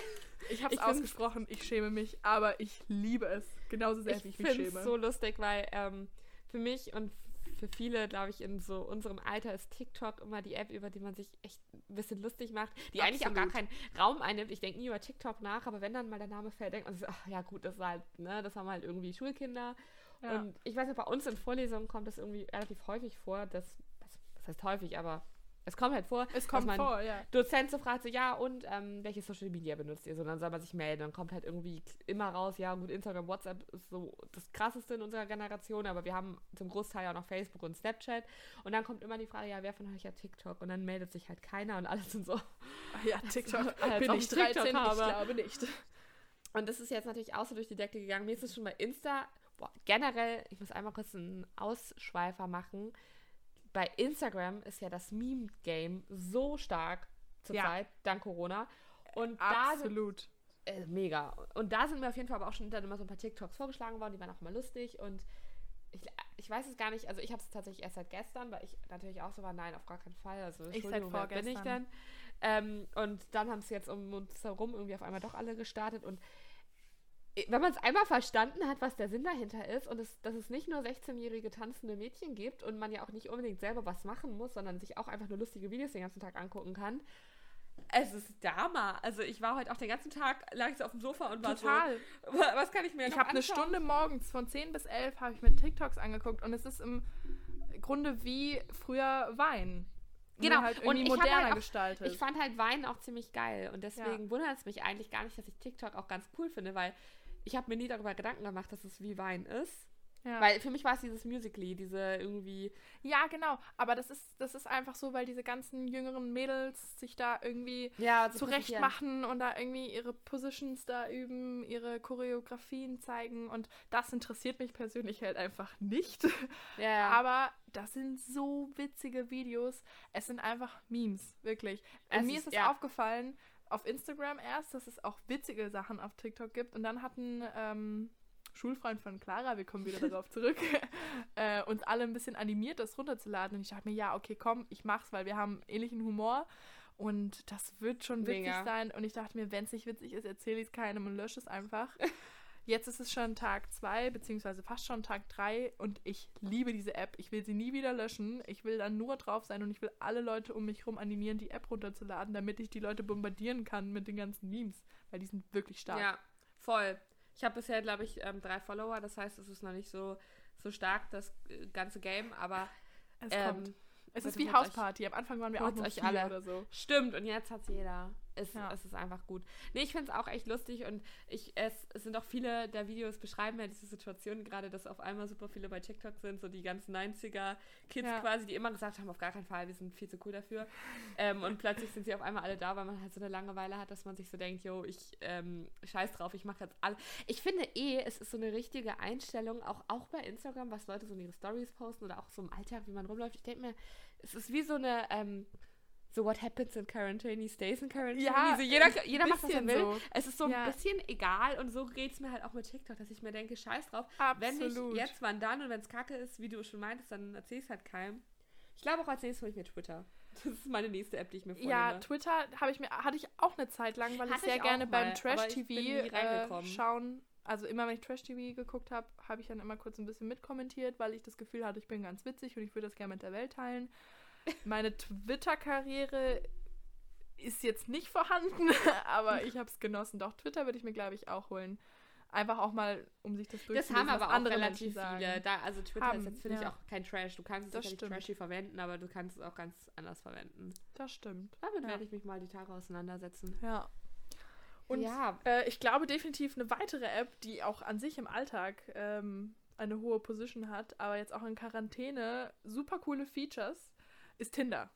Ich habe es ausgesprochen, ich schäme mich, aber ich liebe es genauso sehr, wie ich mich schäme. Ich finde es so lustig, weil ähm, für mich und für viele, glaube ich, in so unserem Alter ist TikTok immer die App, über die man sich echt ein bisschen lustig macht, die Absolut. eigentlich auch gar keinen Raum einnimmt. Ich denke nie über TikTok nach, aber wenn dann mal der Name fällt, denkt man so, ach ja gut, das war halt, ne, das haben halt irgendwie Schulkinder. Ja. Und ich weiß nicht, bei uns in Vorlesungen kommt das irgendwie relativ häufig vor, dass, das heißt häufig, aber es kommt halt vor, es kommt vor, ja. Dozent so fragt so, ja, und ähm, welche Social Media benutzt ihr? So, dann soll man sich melden. Dann kommt halt irgendwie immer raus, ja, gut, Instagram, WhatsApp ist so das krasseste in unserer Generation, aber wir haben zum Großteil ja auch noch Facebook und Snapchat. Und dann kommt immer die Frage, ja, wer von euch hat TikTok? Und dann meldet sich halt keiner und alles sind so. Ach ja, TikTok. halt bin ich 13, TikTok habe. ich glaube nicht. Und das ist jetzt natürlich auch so durch die Decke gegangen. Mir ist es schon bei Insta, boah, generell, ich muss einmal kurz einen Ausschweifer machen bei Instagram ist ja das Meme-Game so stark zurzeit, ja. dank Corona. Und Absolut. Da sind, äh, mega. Und da sind mir auf jeden Fall aber auch schon dann immer so ein paar TikToks vorgeschlagen worden, die waren auch immer lustig und ich, ich weiß es gar nicht, also ich habe es tatsächlich erst seit gestern, weil ich natürlich auch so war, nein, auf gar keinen Fall. Also ich seit wer bin ich denn? Ähm, und dann haben es jetzt um uns herum irgendwie auf einmal doch alle gestartet und wenn man es einmal verstanden hat, was der Sinn dahinter ist und es, dass es nicht nur 16-jährige tanzende Mädchen gibt und man ja auch nicht unbedingt selber was machen muss, sondern sich auch einfach nur lustige Videos den ganzen Tag angucken kann. Es ist Dama. Also ich war heute auch den ganzen Tag, lag ich so auf dem Sofa und war Total. so, was kann ich mir Ich habe eine Stunde morgens von 10 bis 11 habe ich mir TikToks angeguckt und es ist im Grunde wie früher Wein. Genau, halt und ich moderner halt gestaltet. Ich fand halt Wein auch ziemlich geil und deswegen ja. wundert es mich eigentlich gar nicht, dass ich TikTok auch ganz cool finde, weil ich habe mir nie darüber Gedanken gemacht, dass es wie Wein ist. Ja. Weil für mich war es dieses Musically, diese irgendwie. Ja, genau. Aber das ist, das ist einfach so, weil diese ganzen jüngeren Mädels sich da irgendwie ja, zurecht machen und da irgendwie ihre Positions da üben, ihre Choreografien zeigen. Und das interessiert mich persönlich halt einfach nicht. [LAUGHS] Ja. Aber das sind so witzige Videos. Es sind einfach Memes, wirklich. Und mir ist es ja. aufgefallen, auf Instagram erst, dass es auch witzige Sachen auf TikTok gibt. Und dann hatten ähm, Schulfreund von Clara, wir kommen wieder darauf zurück, [LAUGHS] äh, uns alle ein bisschen animiert, das runterzuladen. Und ich dachte mir, ja, okay, komm, ich mach's, weil wir haben ähnlichen Humor. Und das wird schon witzig Mega. sein. Und ich dachte mir, wenn es nicht witzig ist, erzähle ich es keinem und lösche es einfach. [LAUGHS] Jetzt ist es schon Tag 2, beziehungsweise fast schon Tag 3 und ich liebe diese App. Ich will sie nie wieder löschen. Ich will dann nur drauf sein und ich will alle Leute um mich herum animieren, die App runterzuladen, damit ich die Leute bombardieren kann mit den ganzen Memes, weil die sind wirklich stark. Ja, voll. Ich habe bisher, glaube ich, ähm, drei Follower, das heißt, es ist noch nicht so, so stark, das äh, ganze Game, aber es ähm, kommt. Es ist wie Hausparty. Am Anfang waren wir auch noch euch alle oder so. Stimmt, und jetzt hat jeder. Es, Ja. es ist einfach gut. Nee, ich finde es auch echt lustig und ich, es, es sind auch viele der Videos beschreiben ja diese Situation gerade, dass auf einmal super viele bei TikTok sind, so die ganzen 90er-Kids Ja. quasi, die immer gesagt haben, auf gar keinen Fall, wir sind viel zu cool dafür. ähm, und plötzlich sind sie auf einmal alle da, weil man halt so eine Langeweile hat, dass man sich so denkt, yo, ich ähm, scheiß drauf, ich mache jetzt alles. Ich finde eh, es ist so eine richtige Einstellung, auch, auch bei Instagram, was Leute so in ihre Stories posten oder auch so im Alltag, wie man rumläuft. Ich denke mir, es ist wie so eine, ähm, so what happens in quarantine stays in quarantine. Ja, so jeder, ein jeder macht, was er will. so. Es ist so Ja. ein bisschen egal und so geht es mir halt auch mit TikTok, dass ich mir denke, scheiß drauf. Wenn Absolut. nicht jetzt, wann dann? Und wenn es kacke ist, wie du schon meintest, dann erzähl es halt keinem. Ich glaube auch als nächstes hole ich mir Twitter. [LAUGHS] Das ist meine nächste App, die ich mir vornehme. Ja, Twitter habe ich mir hatte ich auch eine Zeit lang, weil ich Hatte sehr ich gerne mal, beim Trash ich TV äh, reingekommen. schauen. Also immer wenn ich Trash TV geguckt habe, habe ich dann immer kurz ein bisschen mitkommentiert, weil ich das Gefühl hatte, ich bin ganz witzig und ich würde das gerne mit der Welt teilen. Meine Twitter-Karriere ist jetzt nicht vorhanden, [LAUGHS] aber [LAUGHS] ich habe es genossen. Doch Twitter würde ich mir glaube ich auch holen. Einfach auch mal, um sich das Das durchzulesen, haben was aber auch andere relativ viele. Da, also Twitter Haben, ist jetzt, finde ich, ja. auch kein Trash. Du kannst es Das stimmt. trashy verwenden, aber du kannst es auch ganz anders verwenden. Das stimmt. Damit Ja. werde ich mich mal die Tage auseinandersetzen. Ja. Und ja, Äh, ich glaube definitiv eine weitere App, die auch an sich im Alltag ähm, eine hohe Position hat, aber jetzt auch in Quarantäne super coole Features, ist Tinder.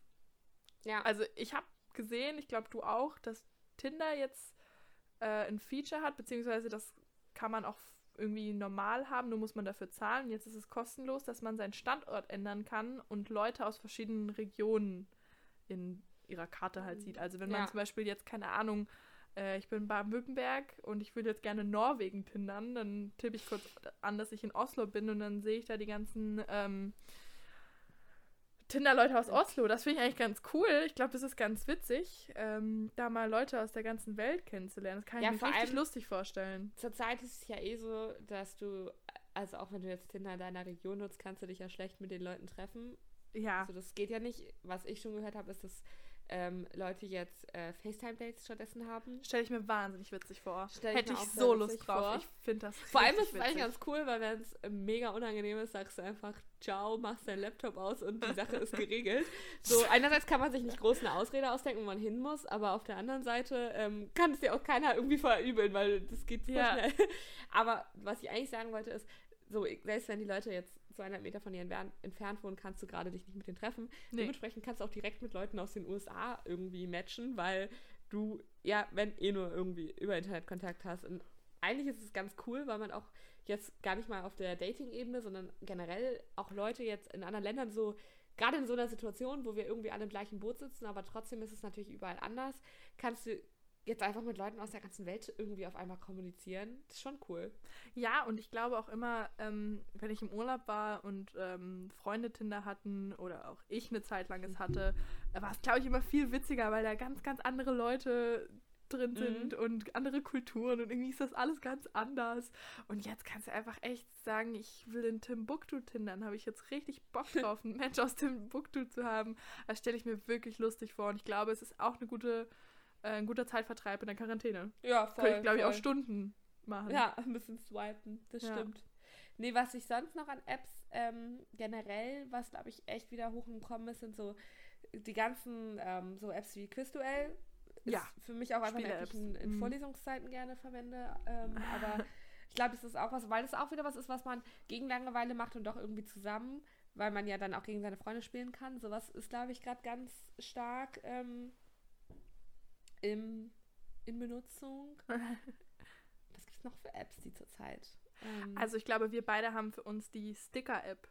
ja. Also ich habe gesehen, ich glaube du auch, dass Tinder jetzt äh, ein Feature hat, beziehungsweise das kann man auch irgendwie normal haben, nur muss man dafür zahlen. Jetzt ist es kostenlos, dass man seinen Standort ändern kann und Leute aus verschiedenen Regionen in ihrer Karte halt sieht. Also wenn man Ja. zum Beispiel jetzt, keine Ahnung, äh, ich bin in Baden-Württemberg und ich würde jetzt gerne Norwegen tindern, dann tippe ich kurz an, dass ich in Oslo bin und dann sehe ich da die ganzen ähm, Tinder-Leute aus Oslo. Das finde ich eigentlich ganz cool. Ich glaube, das ist ganz witzig, ähm, da mal Leute aus der ganzen Welt kennenzulernen. Das kann ich Ja, mir vor richtig lustig vorstellen. Zurzeit ist es ja eh so, dass du, also auch wenn du jetzt Tinder in deiner Region nutzt, kannst du dich ja schlecht mit den Leuten treffen. Ja. Also das geht ja nicht. Was ich schon gehört habe, ist, dass ähm, Leute jetzt äh, FaceTime-Dates stattdessen haben. Stelle ich mir wahnsinnig witzig vor. Stell ich Hätte ich auch so Lust drauf. vor. Ich finde das Vor allem ist es eigentlich ganz cool, weil wenn es mega unangenehm ist, sagst du einfach Ciao, machst deinen Laptop aus und die Sache ist geregelt. [LAUGHS] So, einerseits kann man sich nicht groß eine Ausrede ausdenken, wo man hin muss, aber auf der anderen Seite ähm, kann es dir auch keiner irgendwie verübeln, weil das geht super Ja. schnell. [LAUGHS] Aber was ich eigentlich sagen wollte ist, so, selbst wenn die Leute jetzt 200 Meter von dir entfernt, wohnen, kannst du gerade dich nicht mit denen treffen. Nee. Dementsprechend kannst du auch direkt mit Leuten aus den USA irgendwie matchen, weil du, ja, wenn eh nur irgendwie über Internet Kontakt hast. Und eigentlich ist es ganz cool, weil man auch jetzt gar nicht mal auf der Dating-Ebene, sondern generell auch Leute jetzt in anderen Ländern so, gerade in so einer Situation, wo wir irgendwie alle im gleichen Boot sitzen, aber trotzdem ist es natürlich überall anders, kannst du jetzt einfach mit Leuten aus der ganzen Welt irgendwie auf einmal kommunizieren. Das ist schon cool. Ja, und ich glaube auch immer, ähm, wenn ich im Urlaub war und ähm, Freunde Tinder hatten oder auch ich eine Zeit lang es hatte, äh, war es, glaube ich, immer viel witziger, weil da ganz, ganz andere Leute drin Mhm. sind und andere Kulturen und irgendwie ist das alles ganz anders. Und jetzt kannst du einfach echt sagen, ich will in Timbuktu tindern, habe ich jetzt richtig Bock [LAUGHS] drauf, einen Mensch aus Timbuktu zu haben. Das stelle ich mir wirklich lustig vor und ich glaube, es ist auch eine gute, äh, ein guter Zeitvertreib in der Quarantäne. Ja, Könnte ich, glaube ich, auch Stunden machen. Ja, ein bisschen swipen, das Ja. stimmt. Nee, was ich sonst noch an Apps ähm, generell, was glaube ich echt wieder hochgekommen ist, sind so die ganzen ähm, so Apps wie Quizduell. Ist Ja, für mich auch einfach eine App, die ich in, in Mhm. Vorlesungszeiten gerne verwende. Ähm, aber [LAUGHS] ich glaube, das ist auch was, weil es auch wieder was ist, was man gegen Langeweile macht und doch irgendwie zusammen, weil man ja dann auch gegen seine Freunde spielen kann. Sowas ist, glaube ich, gerade ganz stark ähm, im, in Benutzung. [LAUGHS] Was gibt es noch für Apps, die zurzeit? Ähm, Also ich glaube, wir beide haben für uns die Sticker-App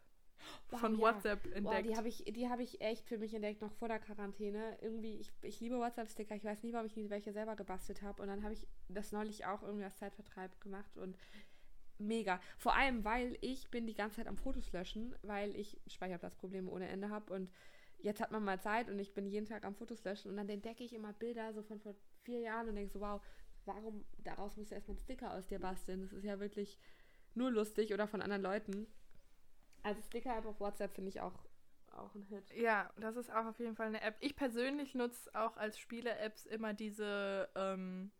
Wow, von ja. WhatsApp entdeckt. die habe ich, die hab ich echt für mich entdeckt, noch vor der Quarantäne. Irgendwie, ich, ich liebe WhatsApp-Sticker. Ich weiß nicht, warum ich nie welche selber gebastelt habe. Und dann habe ich das neulich auch irgendwie als Zeitvertreib gemacht und mega. Vor allem, weil ich bin die ganze Zeit am Fotos löschen, weil ich Speicherplatzprobleme ohne Ende habe und jetzt hat man mal Zeit und ich bin jeden Tag am Fotos löschen und dann entdecke ich immer Bilder so von vor vier Jahren und denke so, wow, warum daraus musst du erstmal einen Sticker aus dir basteln? Das ist ja wirklich nur lustig oder von anderen Leuten. Also Sticker-App auf WhatsApp finde ich auch, auch ein Hit. ja, das ist auch auf jeden Fall eine App. Ich persönlich nutze auch als Spiele-Apps immer diese, ähm,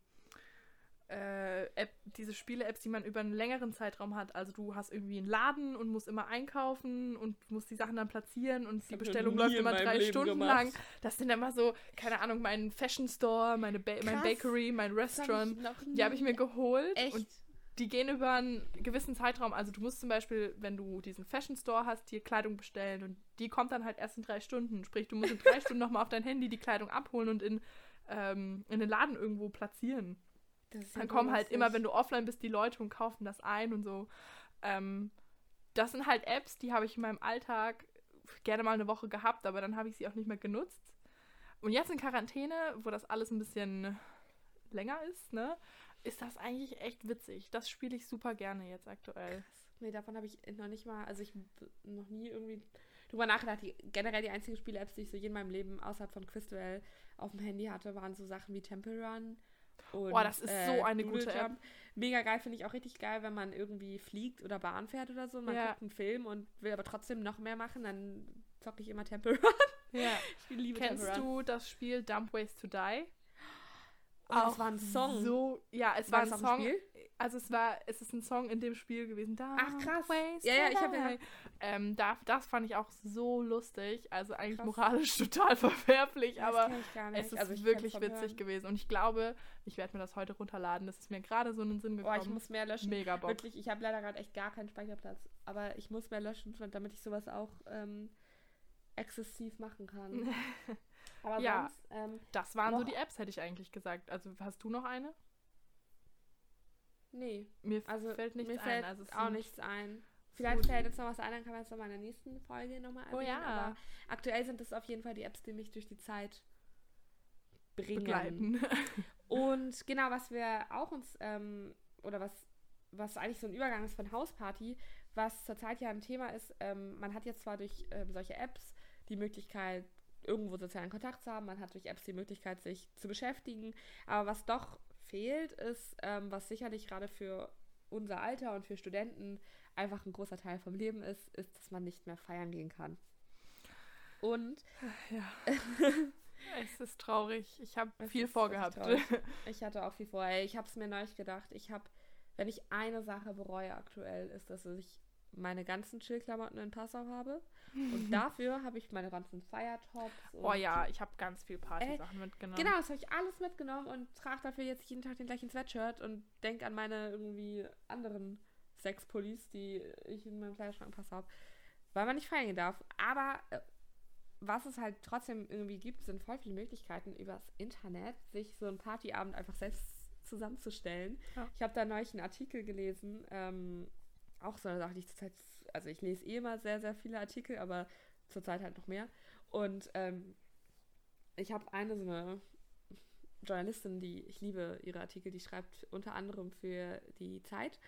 äh, diese Spiele-Apps, die man über einen längeren Zeitraum hat. Also du hast irgendwie einen Laden und musst immer einkaufen und musst die Sachen dann platzieren und die Bestellung läuft immer drei Leben Stunden gemacht. lang. Das sind immer so, keine Ahnung, mein Fashion Store, meine ba mein Bakery, mein Restaurant. Die habe ich mir geholt. Echt? Und die gehen über einen gewissen Zeitraum. Also du musst zum Beispiel, wenn du diesen Fashion Store hast, dir Kleidung bestellen und die kommt dann halt erst in drei Stunden. Sprich, du musst in drei [LAUGHS] Stunden nochmal auf dein Handy die Kleidung abholen und in, ähm, in den Laden irgendwo platzieren. Ja dann kommen halt immer, wenn du offline bist, die Leute und kaufen das ein und so. Ähm, das sind halt Apps, die habe ich in meinem Alltag gerne mal eine Woche gehabt, aber dann habe ich sie auch nicht mehr genutzt. Und jetzt in Quarantäne, wo das alles ein bisschen länger ist, ne, ist das eigentlich echt witzig. Das spiele ich super gerne jetzt aktuell. Krass. Nee, davon habe ich noch nicht mal, also ich noch nie irgendwie drüber nachgedacht. Die, generell die einzigen Spiele-Apps, die ich so je in meinem Leben außerhalb von Quizduell auf dem Handy hatte, waren so Sachen wie Temple Run. Und, oh, das ist äh, so eine gute App. Mega geil, finde ich auch richtig geil, wenn man irgendwie fliegt oder Bahn fährt oder so. Man ja. guckt einen Film und will aber trotzdem noch mehr machen, dann zocke ich immer Temple [LAUGHS] Run. Ja. Ich liebe Kennst Temple Run. du das Spiel Dump Ways to Die? Oh, auch das war ein Song. So, ja, es war, war ein Song. Ein also es war, es ist ein Song in dem Spiel gewesen. Da Ach krass. Ja, ja, ich habe ja. Ähm, da, das fand ich auch so lustig. Also eigentlich krass. moralisch [LAUGHS] total verwerflich, das aber es ist also wirklich witzig gewesen. Und ich glaube, ich werde mir das heute runterladen. Das ist mir gerade so in den Sinn gekommen. Oh, ich muss mehr löschen. Mega Bock. Wirklich, ich habe leider gerade echt gar keinen Speicherplatz. Aber ich muss mehr löschen, damit ich sowas auch ähm, exzessiv machen kann. [LAUGHS] Aber ja, sonst, ähm, das waren so die Apps, hätte ich eigentlich gesagt. Also hast du noch eine? Nee. Mir also, fällt nichts mir fällt ein. Also auch nichts ein. Vielleicht fällt jetzt noch was ein, dann kann man es nochmal in der nächsten Folge nochmal erwähnen. Oh ja. Aber aktuell sind das auf jeden Fall die Apps, die mich durch die Zeit bringen. Begleiten. [LAUGHS] Und genau, was wir auch uns, ähm, oder was, was eigentlich so ein Übergang ist von Hausparty, was zurzeit ja ein Thema ist, ähm, man hat jetzt zwar durch ähm, solche Apps die Möglichkeit, irgendwo sozialen Kontakt zu haben. Man hat durch Apps die Möglichkeit, sich zu beschäftigen. Aber was doch fehlt, ist, ähm, was sicherlich gerade für unser Alter und für Studenten einfach ein großer Teil vom Leben ist, ist, dass man nicht mehr feiern gehen kann. Und ja. [LAUGHS] es ist traurig. Ich habe viel vorgehabt. [LAUGHS] Ich hatte auch viel vor. Ich habe es mir neulich gedacht. Ich habe, wenn ich eine Sache bereue aktuell, ist, dass ich meine ganzen Chillklamotten in Passau habe. Und [LAUGHS] dafür habe ich meine ganzen Feiertops. Oh ja, ich habe ganz viel Party-Sachen äh, mitgenommen. Genau, das habe ich alles mitgenommen und trage dafür jetzt jeden Tag den gleichen Sweatshirt und denke an meine irgendwie anderen Sexpullis, die ich in meinem Kleiderschrank passe habe. Weil man nicht feiern darf. Aber äh, was es halt trotzdem irgendwie gibt, sind voll viele Möglichkeiten übers Internet, sich so einen Partyabend einfach selbst zusammenzustellen. Ja. Ich habe da neulich einen Artikel gelesen, ähm, auch so eine Sache, die ich zurzeit also ich lese eh immer sehr, sehr viele Artikel, aber zurzeit halt noch mehr. Und ähm, ich habe eine so eine Journalistin, die ich liebe ihre Artikel, die schreibt unter anderem für die Zeit.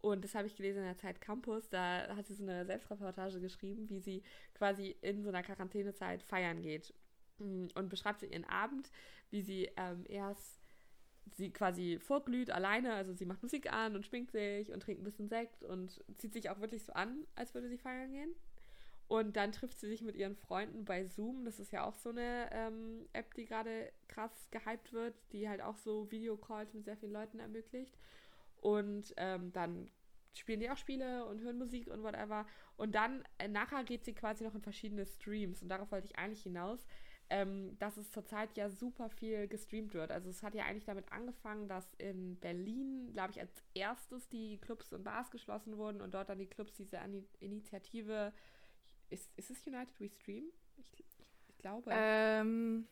Und das habe ich gelesen in der Zeit Campus. Da hat sie so eine Selbstreportage geschrieben, wie sie quasi in so einer Quarantänezeit feiern geht. Mm, und beschreibt so ihren Abend, wie sie ähm, erst sie quasi vorglüht alleine, also sie macht Musik an und schminkt sich und trinkt ein bisschen Sekt und zieht sich auch wirklich so an, als würde sie feiern gehen. Und dann trifft sie sich mit ihren Freunden bei Zoom. Das ist ja auch so eine ähm, App, die gerade krass gehypt wird, die halt auch so Videocalls mit sehr vielen Leuten ermöglicht. Und ähm, dann spielen die auch Spiele und hören Musik und whatever. Und dann äh, nachher geht sie quasi noch in verschiedene Streams. Und darauf wollte ich eigentlich hinaus, ähm, dass es zurzeit ja super viel gestreamt wird. Also es hat ja eigentlich damit angefangen, dass in Berlin, glaube ich, als erstes die Clubs und Bars geschlossen wurden und dort dann die Clubs diese Initiative, ist, ist es United We Stream? Ich, ich glaube. Ähm,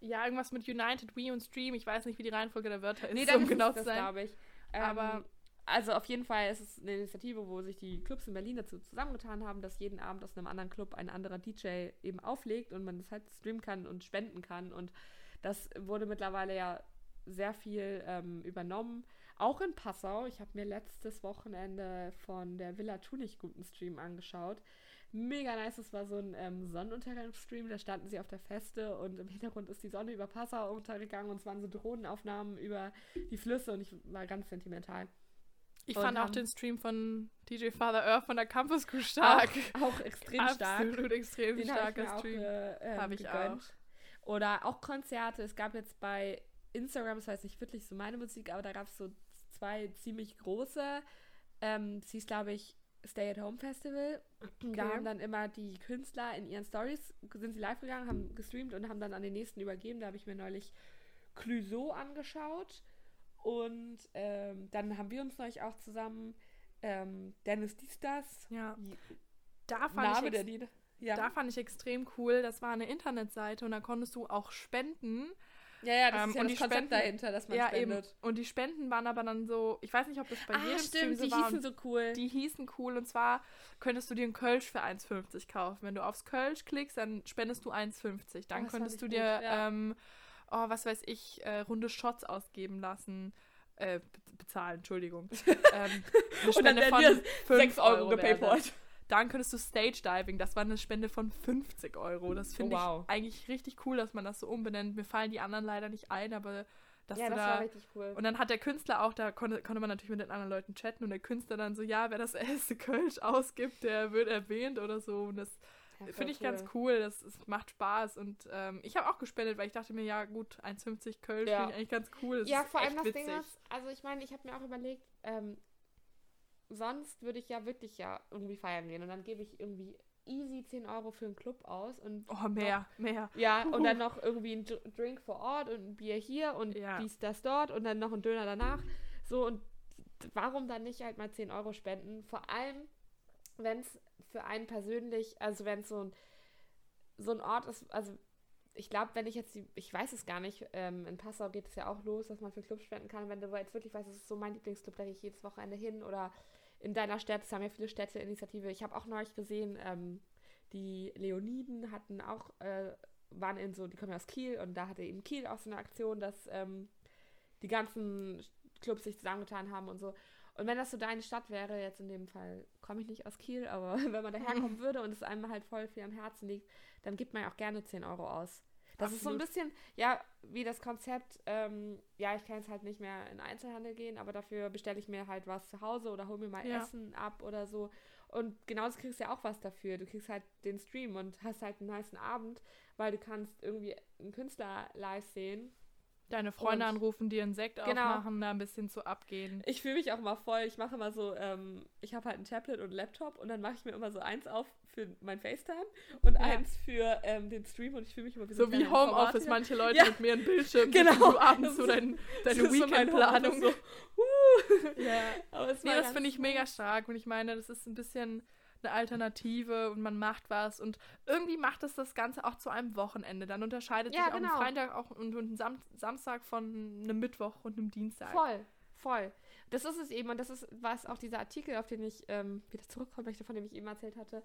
ja, irgendwas mit United We und Stream. Ich weiß nicht, wie die Reihenfolge der Wörter ist, nee, um genau zu sein. glaube ich. Aber ähm, also auf jeden Fall ist es eine Initiative, wo sich die Clubs in Berlin dazu zusammengetan haben, dass jeden Abend aus einem anderen Club ein anderer DJ eben auflegt und man das halt streamen kann und spenden kann. Und das wurde mittlerweile ja sehr viel ähm, übernommen. Auch in Passau. Ich habe mir letztes Wochenende von der Villa Tunig guten Stream angeschaut. Mega nice, das war so ein ähm, Sonnenuntergangsstream, da standen sie auf der Feste und im Hintergrund ist die Sonne über Passau untergegangen und es waren so Drohnenaufnahmen über die Flüsse und ich war ganz sentimental. Ich fand auch den Stream von DJ Father Earth von der Campus Crew stark. Auch, auch extrem stark. Absolut extrem den starker hab Stream. Äh, ähm, Habe ich gegönnt. auch. Oder auch Konzerte. Es gab jetzt bei Instagram, das jetzt nicht wirklich so meine Musik, aber da gab es so zwei ziemlich große. Ähm, sie ist, glaube ich, Stay at Home Festival. Okay. Da haben dann immer die Künstler in ihren Stories, sind sie live gegangen, haben gestreamt und haben dann an den nächsten übergeben. Da habe ich mir neulich Clouseau angeschaut. Und ähm, dann haben wir uns neulich auch zusammen ähm, Dennis Distas. Ja. Da fand, Name ich der Lieder. Ja. da fand ich extrem cool. Das war eine Internetseite und da konntest du auch spenden. Ja, ja, das ähm, ist ja und das Konzept Spenden, dahinter, dass man ja, spendet. Eben. Und die Spenden waren aber dann so, ich weiß nicht, ob das bei ah, jedem stimmt, Stream so. Die hießen so cool. Die hießen cool und zwar könntest du dir einen Kölsch für 1,50 kaufen. Wenn du aufs Kölsch klickst, dann spendest du 1,50. Dann oh, könntest du dir, ja. ähm, oh, was weiß ich, äh, runde Shots ausgeben lassen. Äh, bezahlen, Entschuldigung. [LAUGHS] ähm, eine Spende von 6 Euro gepaypalt. Dann könntest du Stage Diving. Das war eine Spende von 50 Euro. Das finde oh, wow. ich eigentlich richtig cool, dass man das so umbenennt. Mir fallen die anderen leider nicht ein, aber dass ja, das da, war richtig cool. Und dann hat der Künstler auch, da konnte, konnte man natürlich mit den anderen Leuten chatten und der Künstler dann so, ja, wer das [LAUGHS] erste Kölsch ausgibt, der wird erwähnt oder so. Und das ja, finde ich cool. ganz cool. Das, das macht Spaß. Und ähm, ich habe auch gespendet, weil ich dachte mir, ja gut, 1,50 Kölsch ja. finde ich eigentlich ganz cool. Das ja, vor allem das witzig. Ding ist, also ich meine, ich habe mir auch überlegt, ähm, sonst würde ich ja wirklich ja irgendwie feiern gehen und dann gebe ich irgendwie easy 10 Euro für einen Club aus und oh mehr noch, mehr ja und dann noch irgendwie ein Drink vor Ort und ein Bier hier und ja. dies das dort und dann noch ein Döner danach so und warum dann nicht halt mal 10 Euro spenden vor allem wenn es für einen persönlich also wenn es so ein so ein Ort ist also ich glaube, wenn ich jetzt, die, ich weiß es gar nicht, ähm, in Passau geht es ja auch los, dass man für Clubs spenden kann. Wenn du jetzt wirklich weißt, das ist so mein Lieblingsclub, da gehe ich jedes Wochenende hin oder in deiner Stadt, es haben ja viele Städte Initiative. Ich habe auch neulich gesehen, ähm, die Leoniden hatten auch, äh, waren in so, die kommen ja aus Kiel und da hatte eben Kiel auch so eine Aktion, dass ähm, die ganzen Clubs sich zusammengetan haben und so. Und wenn das so deine Stadt wäre, jetzt in dem Fall komme ich nicht aus Kiel, aber [LAUGHS] wenn man daherkommen [LAUGHS] würde und es einem halt voll viel am Herzen liegt, dann gibt man ja auch gerne 10 Euro aus. Das Absolut. ist so ein bisschen, ja, wie das Konzept, ähm, ja, ich kann jetzt halt nicht mehr in Einzelhandel gehen, aber dafür bestelle ich mir halt was zu Hause oder hole mir mal ja. Essen ab oder so. Und genauso kriegst du ja auch was dafür. Du kriegst halt den Stream und hast halt einen niceen Abend, weil du kannst irgendwie einen Künstler live sehen Deine Freunde und, anrufen, dir einen Sekt genau. aufmachen, da ein bisschen zu abgehen. Ich fühle mich auch mal voll. Ich mache immer so, ähm, ich habe halt ein Tablet und einen Laptop und dann mache ich mir immer so eins auf für mein FaceTime und ja. eins für ähm, den Stream und ich fühle mich immer wie so. So wie Homeoffice, manche Leute ja. mit mir ein Bildschirm, [LAUGHS] genau. du abends so dein, deine Weekendplanung. So, uh. ja. [LAUGHS] Aber nee, das finde ich mega stark und ich meine, das ist ein bisschen eine Alternative und man macht was und irgendwie macht es das Ganze auch zu einem Wochenende. Dann unterscheidet ja, sich genau. auch ein Freitag auch und, und ein Sam Samstag von einem Mittwoch und einem Dienstag. Voll, voll. Das ist es eben und das ist was auch dieser Artikel, auf den ich ähm, wieder zurückkommen möchte, von dem ich eben erzählt hatte.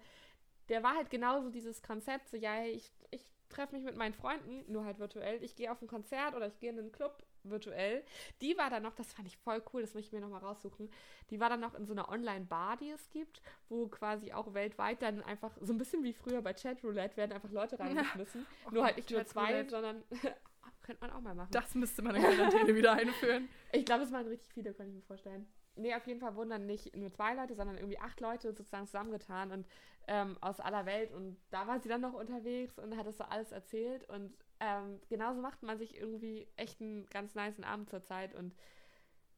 Der war halt genauso dieses Konzept, so ja, ich, ich treffe mich mit meinen Freunden, nur halt virtuell. Ich gehe auf ein Konzert oder ich gehe in einen Club virtuell. Die war dann noch, das fand ich voll cool, das möchte ich mir nochmal raussuchen. Die war dann noch in so einer Online-Bar, die es gibt, wo quasi auch weltweit dann einfach, so ein bisschen wie früher bei Chatroulette, werden einfach Leute reingeschmissen. Ja. [LAUGHS] nur halt nicht nur zwei, sondern [LAUGHS] könnte man auch mal machen. Das müsste man in Quarantäne wieder einführen. [LAUGHS] Ich glaube, es waren richtig viele, kann ich mir vorstellen. Nee, auf jeden Fall wurden dann nicht nur zwei Leute, sondern irgendwie acht Leute sozusagen zusammengetan und ähm, aus aller Welt. Und da war sie dann noch unterwegs und hat das so alles erzählt. Und ähm, genauso macht man sich irgendwie echt einen ganz niceen Abend zur Zeit und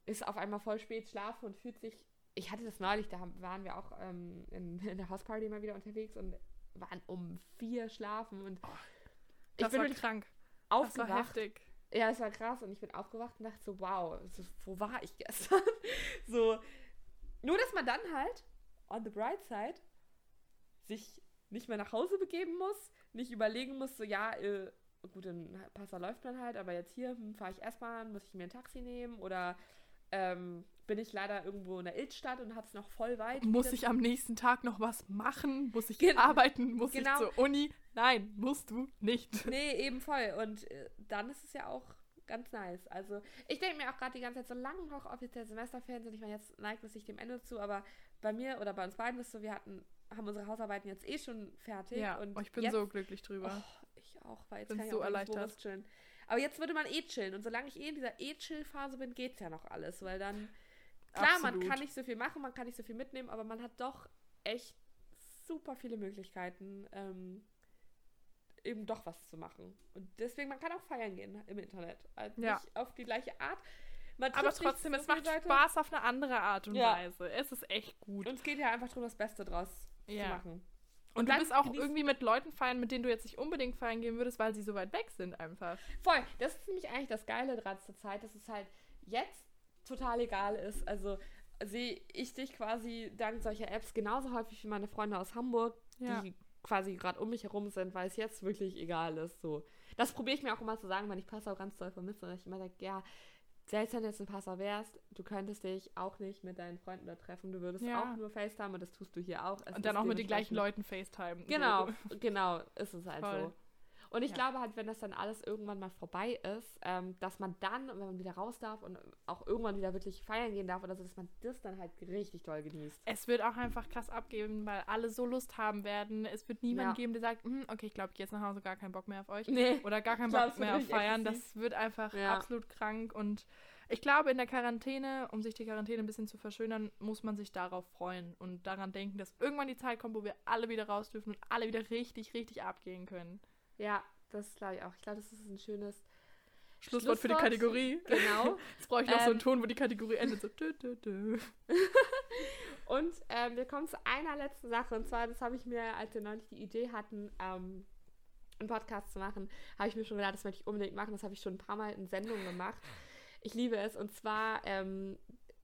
ist auf einmal voll spät schlafen und fühlt sich. Ich hatte das neulich, da waren wir auch ähm, in, [LAUGHS] in, der Hausparty mal wieder unterwegs und waren um vier schlafen und oh, ich bin war krank. Aufgewacht. Das war heftig. Ja, es war krass und ich bin aufgewacht und dachte so, wow, so, wo war ich gestern? [LAUGHS] so, nur dass man dann halt, on the bright side, sich nicht mehr nach Hause begeben muss, nicht überlegen muss, so, ja, äh, gut, in Passau läuft man halt, aber jetzt hier hm, fahre ich erstmal, muss ich mir ein Taxi nehmen oder ähm, bin ich leider irgendwo in der Iltstadt und habe es noch voll weit. Muss ich am nächsten Tag noch was machen? Muss ich Gen arbeiten? Muss genau. ich zur Uni? Nein, musst du nicht. [LAUGHS] Nee, eben voll. Und äh, dann ist es ja auch ganz nice. Also ich denke mir auch gerade die ganze Zeit, solange noch offiziell Semesterferien sind, ich meine, jetzt neigt es sich dem Ende zu, aber bei mir oder bei uns beiden ist so, wir hatten, haben unsere Hausarbeiten jetzt eh schon fertig. Ja, und oh, ich bin jetzt, so glücklich drüber. Oh, ich auch, weil jetzt bin kann ich so auch erleichtert. chillen. Aber jetzt würde man eh chillen und solange ich eh in dieser eh-Chill-Phase bin, geht's ja noch alles, weil dann klar, Absolut. man kann nicht so viel machen, man kann nicht so viel mitnehmen, aber man hat doch echt super viele Möglichkeiten, ähm, eben doch was zu machen. Und deswegen, man kann auch feiern gehen im Internet. Also Ja. Nicht auf die gleiche Art. Man Aber trotzdem, so es macht Leute. Spaß auf eine andere Art und Ja. Weise. Es ist echt gut. Und es geht ja einfach darum, das Beste draus zu Ja. machen. Und, dann du bist auch irgendwie mit Leuten feiern, mit denen du jetzt nicht unbedingt feiern gehen würdest, weil sie so weit weg sind einfach. Voll. Das ist nämlich eigentlich das Geile dran zur Zeit, dass es halt jetzt total egal ist. Also sehe ich dich quasi dank solcher Apps genauso häufig wie meine Freunde aus Hamburg, Ja. die quasi gerade um mich herum sind, weil es jetzt wirklich egal ist. So. Das probiere ich mir auch immer zu sagen, wenn ich Passau ganz doll vermisse. dass Ich immer sage, ja, selbst wenn du jetzt in Passau wärst, du könntest dich auch nicht mit deinen Freunden da treffen. Du würdest Ja. auch nur FaceTime und das tust du hier auch. Es Und dann auch mit den gleichen Leuten FaceTime. Genau, So. genau, ist es halt Voll. so. Und ich Ja. glaube halt, wenn das dann alles irgendwann mal vorbei ist, ähm, dass man dann, wenn man wieder raus darf und auch irgendwann wieder wirklich feiern gehen darf oder so, dass man das dann halt richtig toll genießt. Es wird auch einfach krass abgeben, weil alle so Lust haben werden. Es wird niemanden Ja. geben, der sagt, "Hm, okay, ich glaube, ich gehe jetzt nach Hause, gar keinen Bock mehr auf euch. Nee. Oder gar keinen [LAUGHS] Bock mehr auf Feiern. Das wird einfach Ja. absolut krank. Und ich glaube, in der Quarantäne, um sich die Quarantäne ein bisschen zu verschönern, muss man sich darauf freuen und daran denken, dass irgendwann die Zeit kommt, wo wir alle wieder raus dürfen und alle wieder richtig, richtig abgehen können. Ja, das glaube ich auch. Ich glaube, das ist ein schönes Schlusswort für die Schlusswort. Kategorie. Genau. [LAUGHS] Jetzt brauche ich noch so einen Ähm. Ton, wo die Kategorie endet. So. [LAUGHS] Und ähm, wir kommen zu einer letzten Sache. Und zwar, das habe ich mir, als wir neulich die Idee hatten, ähm, einen Podcast zu machen, habe ich mir schon gedacht, das möchte ich unbedingt machen. Das habe ich schon ein paar Mal in Sendungen gemacht. Ich liebe es. Und zwar, ähm,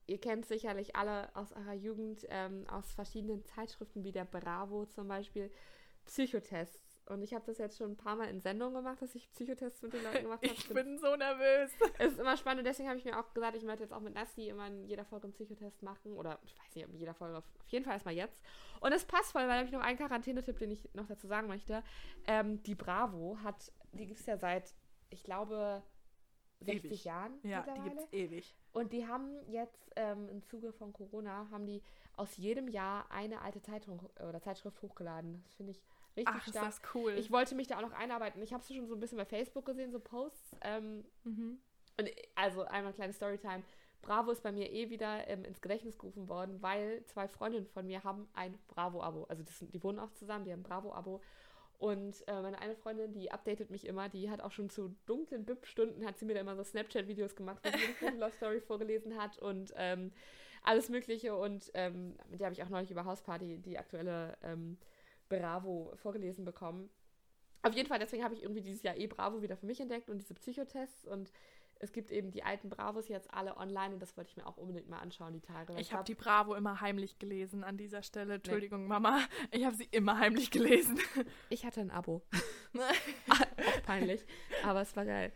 ihr kennt sicherlich alle aus eurer Jugend, ähm, aus verschiedenen Zeitschriften wie der Bravo zum Beispiel, Psychotests. Und ich habe das jetzt schon ein paar Mal in Sendungen gemacht, dass ich Psychotests mit den Leuten gemacht habe. Ich bin so nervös. Es ist immer spannend, deswegen habe ich mir auch gesagt, ich möchte jetzt auch mit Nasti immer in jeder Folge einen Psychotest machen. Oder ich weiß nicht, in jeder Folge, auf jeden Fall erstmal jetzt. Und es passt voll, weil da habe ich noch einen Quarantänetipp, den ich noch dazu sagen möchte. Ähm, die Bravo hat, die gibt es ja seit, ich glaube, 60 Ewig. Jahren Ja, die mittlerweile. gibt's ewig. Und die haben jetzt ähm, im Zuge von Corona, haben die aus jedem Jahr eine alte Zeitung oder Zeitschrift hochgeladen. Das finde ich richtig Ach, ist stark. das cool. Ich wollte mich da auch noch einarbeiten. Ich habe es schon so ein bisschen bei Facebook gesehen, so Posts. Ähm, mhm. und also einmal kleine Storytime. Bravo ist bei mir eh wieder ähm, ins Gedächtnis gerufen worden, weil zwei Freundinnen von mir haben ein Bravo-Abo. Also das sind, die wohnen auch zusammen, die haben ein Bravo-Abo. Und äh, meine eine Freundin, die updatet mich immer, die hat auch schon zu dunklen Bib-Stunden, hat sie mir da immer so Snapchat-Videos gemacht, wo sie mir die Love-Story [LAUGHS] vorgelesen hat und ähm, alles Mögliche. Und ähm, mit der habe ich auch neulich über Hausparty die aktuelle ähm, Bravo vorgelesen bekommen. Auf jeden Fall, deswegen habe ich irgendwie dieses Jahr eh Bravo wieder für mich entdeckt und diese Psychotests und es gibt eben die alten Bravos jetzt alle online und das wollte ich mir auch unbedingt mal anschauen, die Tage. Ich habe die Bravo immer heimlich gelesen an dieser Stelle. Entschuldigung, Mama. Ich habe sie immer heimlich gelesen. Ich hatte ein Abo. [LAUGHS] auch peinlich, aber es war geil.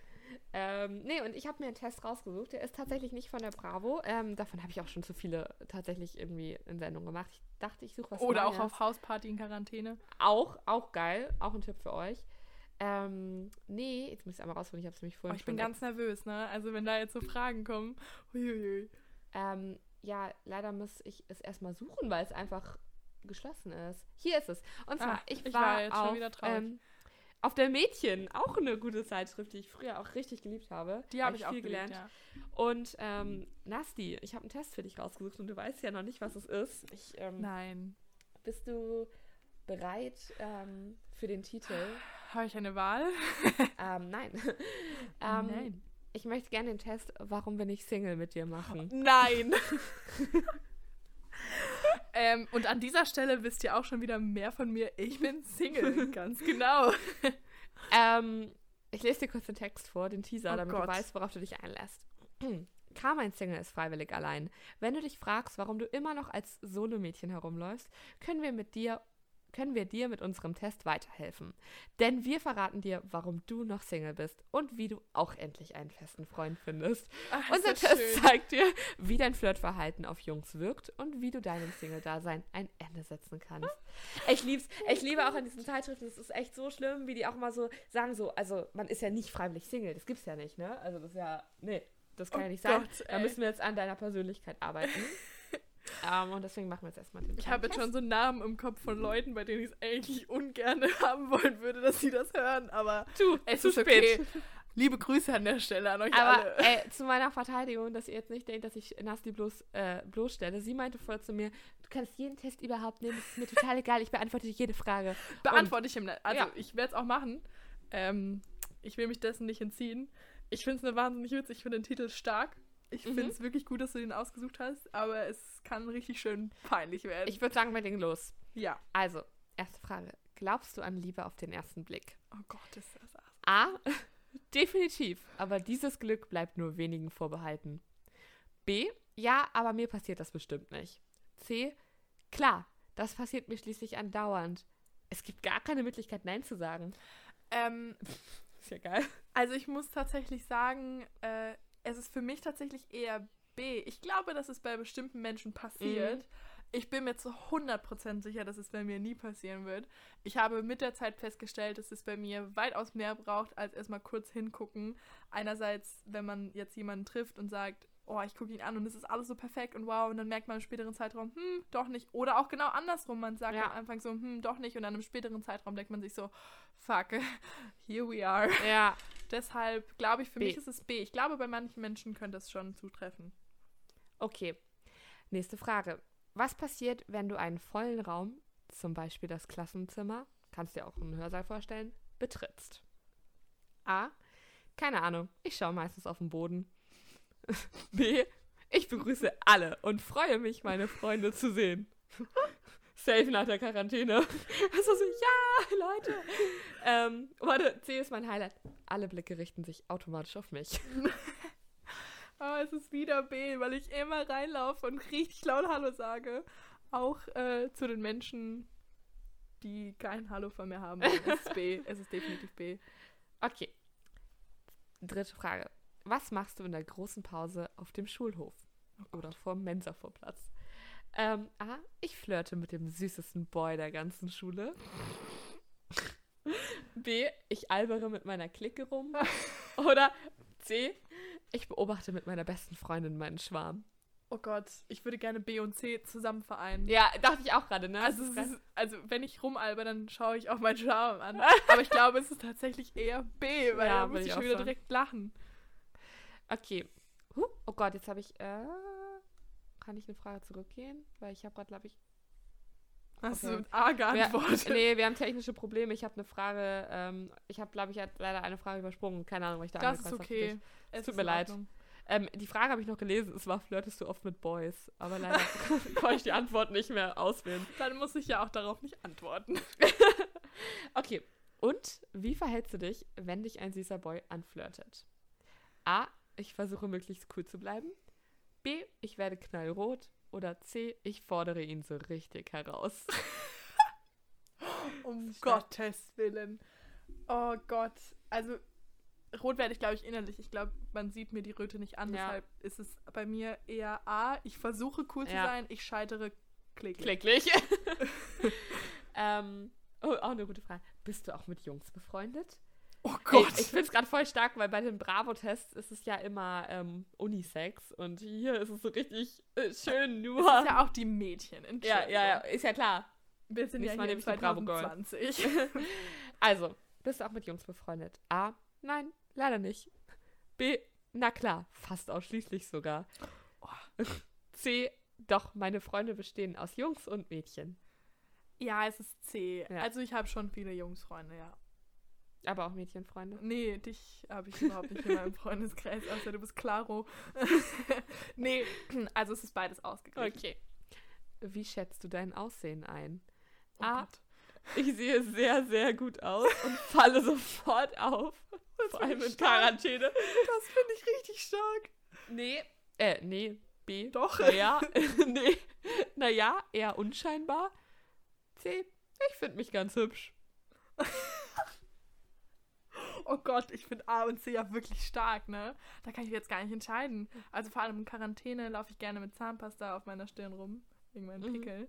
Ähm, nee, und ich habe mir einen Test rausgesucht. Der ist tatsächlich nicht von der Bravo. Ähm, davon habe ich auch schon zu viele tatsächlich irgendwie in Sendung gemacht. Ich dachte, ich suche was Oder auch Neues. auf Hausparty in Quarantäne. Auch, auch geil. Auch ein Tipp für euch. Ähm, nee, jetzt muss ich einmal rausholen. Ich habe es nämlich Oh, vorhin ich bin schon ganz nervös, ne? Also wenn da jetzt so Fragen kommen. Huiuiui. Ähm, ja, leider muss ich es erstmal suchen, weil es einfach geschlossen ist. Hier ist es. Und zwar, Ah, ich, ich war, war jetzt schon auf, wieder traurig. ähm, auf der Mädchen, auch eine gute Zeitschrift, die ich früher auch richtig geliebt habe. Die habe ich auch viel geliebt, ja. Und ähm, Nasti, ich habe einen Test für dich rausgesucht und du weißt ja noch nicht, was es ist. Ich, ähm, Nein. bist du bereit ähm, für den Titel? Habe ich eine Wahl? [LAUGHS] ähm, nein. [LAUGHS] ähm, Nein. Ich möchte gerne den Test, warum bin ich Single mit dir machen. Nein. [LAUGHS] ähm, und an dieser Stelle wisst ihr auch schon wieder mehr von mir. Ich bin Single, [LAUGHS] ganz genau. Ähm, ich lese dir kurz den Text vor, den Teaser, Oh damit Gott. du weißt, worauf du dich einlässt. [CLEARS THROAT] Carmine Single ist freiwillig allein. Wenn du dich fragst, warum du immer noch als Solomädchen herumläufst, können wir mit dir können wir dir mit unserem Test weiterhelfen. Denn wir verraten dir, warum du noch Single bist und wie du auch endlich einen festen Freund findest. Ach, Unser Test schön. zeigt dir, wie dein Flirtverhalten auf Jungs wirkt und wie du deinem Single-Dasein ein Ende setzen kannst. Ich lieb's. Ich liebe auch an diesen Zeitschriften, es ist echt so schlimm, wie die auch mal so sagen, so, also man ist ja nicht freiwillig Single, das gibt's ja nicht, ne? Also das ist ja, nee, das kann Oh ja nicht sein. Gott, da müssen wir jetzt an deiner Persönlichkeit arbeiten. Ähm, und deswegen machen wir jetzt erstmal den Ich habe jetzt schon so Namen im Kopf von Leuten, bei denen ich es eigentlich ungern [LAUGHS] haben wollen würde, dass sie das hören, aber Du, es zu ist spät. okay. Liebe Grüße an der Stelle an euch Aber alle. ey, zu meiner Verteidigung, dass ihr jetzt nicht denkt, dass ich Nasty bloß äh, bloßstelle. Sie meinte vorher zu mir, du kannst jeden Test überhaupt nehmen, das ist mir total egal, ich beantworte jede Frage. Beantworte ich ihm. nicht. Also Ja. ich werde es auch machen. Ähm, ich will mich dessen nicht entziehen. Ich finde es eine wahnsinnig witzig. Ich finde den Titel stark. Ich Mhm. finde es wirklich gut, dass du den ausgesucht hast, aber es kann richtig schön peinlich werden. Ich würde sagen, wir legen los. ja. Also, erste Frage. Glaubst du an Liebe auf den ersten Blick? Oh Gott, ist das ass. A. Definitiv. Aber dieses Glück bleibt nur wenigen vorbehalten. B. Ja, aber mir passiert das bestimmt nicht. C. Klar, das passiert mir schließlich andauernd. Es gibt gar keine Möglichkeit, Nein zu sagen. Ähm, [LAUGHS] Ist ja geil. also ich muss tatsächlich sagen, äh, es ist für mich tatsächlich eher B. Ich glaube, dass es bei bestimmten Menschen passiert. Mhm. Ich bin mir zu 100% sicher, dass es bei mir nie passieren wird. Ich habe mit der Zeit festgestellt, dass es bei mir weitaus mehr braucht, als erstmal kurz hingucken. Einerseits, wenn man jetzt jemanden trifft und sagt, oh, ich gucke ihn an und es ist alles so perfekt und wow, und dann merkt man im späteren Zeitraum, hm, doch nicht. Oder auch genau andersrum, man sagt Ja. am Anfang so, hm, doch nicht. Und dann im späteren Zeitraum denkt man sich so, fuck, [LAUGHS] here we are. Ja. Deshalb glaube ich, für B. mich ist es B. Ich glaube, bei manchen Menschen könnte es schon zutreffen. Okay. Nächste Frage. Was passiert, wenn du einen vollen Raum, zum Beispiel das Klassenzimmer, kannst dir auch einen Hörsaal vorstellen, betrittst? A. Keine Ahnung. Ich schaue meistens auf den Boden. [LAUGHS] B. Ich begrüße alle und freue mich, meine Freunde zu sehen. Safe nach der Quarantäne. [LAUGHS] Also so, ja, Leute. Ähm, warte, C ist mein Highlight. Alle Blicke richten sich automatisch auf mich. Aber [LAUGHS] es ist wieder B, weil ich immer reinlaufe und richtig laut Hallo sage. Auch äh, zu den Menschen, die kein Hallo von mir haben. Es ist B. [LAUGHS] Es ist definitiv B. Okay. Dritte Frage. Was machst du in der großen Pause auf dem Schulhof? Oder vorm Mensa-Vorplatz? Ähm, A. Ich flirte mit dem süßesten Boy der ganzen Schule. B. Ich albere mit meiner Clique rum. [LAUGHS] Oder C. Ich beobachte mit meiner besten Freundin meinen Schwarm. Oh Gott, ich würde gerne B und C zusammen vereinen. Ja, dachte ich auch gerade, ne? Also, es ist, also, wenn ich rumalber, dann schaue ich auch meinen Charme an. Aber ich glaube, es ist tatsächlich eher B, weil Ja, da muss ich schon wieder sagen. direkt lachen. Okay. Huh, oh Gott, jetzt habe ich. Äh, kann ich eine Frage zurückgehen? Weil ich habe gerade, glaube ich. Hast Okay. du A Wir, geantwortet? nee, wir haben technische Probleme. Ich habe eine Frage. Ähm, ich habe, glaube ich, leider eine Frage übersprungen. Keine Ahnung, was ich da das ist okay. Es tut mir leid. Ähm, die Frage habe ich noch gelesen. Es war, flirtest du oft mit Boys? Aber leider [LAUGHS] [LAUGHS] konnte ich die Antwort nicht mehr auswählen. Dann muss ich ja auch darauf nicht antworten. [LAUGHS] Okay. Und wie verhältst du dich, wenn dich ein süßer Boy anflirtet? A. Ich versuche möglichst cool zu bleiben. B. Ich werde knallrot. Oder C. Ich fordere ihn so richtig heraus. [LAUGHS] Um. Gottes Willen. Oh Gott. Also, rot werde ich, glaube ich, innerlich. Ich glaube, man sieht mir die Röte nicht an. Ja. Deshalb ist es bei mir eher A. Ich versuche cool zu Ja. sein. Ich scheitere kläglich. Klicklich. [LAUGHS] [LAUGHS] ähm, oh, auch eine gute Frage. Bist du auch mit Jungs befreundet? Oh Gott. ich finde es gerade voll stark, weil bei den Bravo-Tests ist es ja immer ähm, Unisex und hier ist es so richtig äh, schön nur. das ist ja auch die Mädchen. ja, ja, ja, ist ja klar. Wir sind ja Diesmal hier nehme ich die Bravo Girl. 2020. [LAUGHS] Also, bist du auch mit Jungs befreundet? A. Nein, leider nicht. B. Na klar, fast ausschließlich sogar. C. Doch, meine Freunde bestehen aus Jungs und Mädchen. ja, es ist C. Ja. Also, ich habe schon viele Jungsfreunde, ja. Aber auch Mädchenfreunde. Nee, dich habe ich überhaupt nicht in meinem [LAUGHS] Freundeskreis, außer du bist Claro. [LAUGHS] nee, also es ist beides ausgeglichen. Okay. Wie schätzt du dein Aussehen ein? Oh A. Gott. Ich sehe sehr, sehr gut aus und falle sofort auf. [LAUGHS] Vor allem in. Quarantäne. Das finde ich richtig stark. Nee. Äh, nee. B. Doch. Naja. nee. Naja, eher unscheinbar. C. Ich finde mich ganz hübsch. Oh Gott, ich finde A und C ja wirklich stark, ne? Da kann ich jetzt gar nicht entscheiden. Also vor allem in Quarantäne laufe ich gerne mit Zahnpasta auf meiner Stirn rum. Wegen meinen Mhm. Pickeln.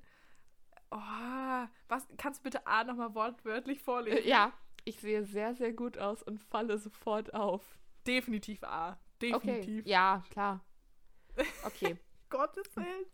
Oh, was, kannst du bitte A nochmal wortwörtlich vorlesen? Äh, ja. Ich sehe sehr, sehr gut aus und falle sofort auf. Definitiv A. Okay. Definitiv. Ja, klar. Okay. [LAUGHS] Gottes Willen.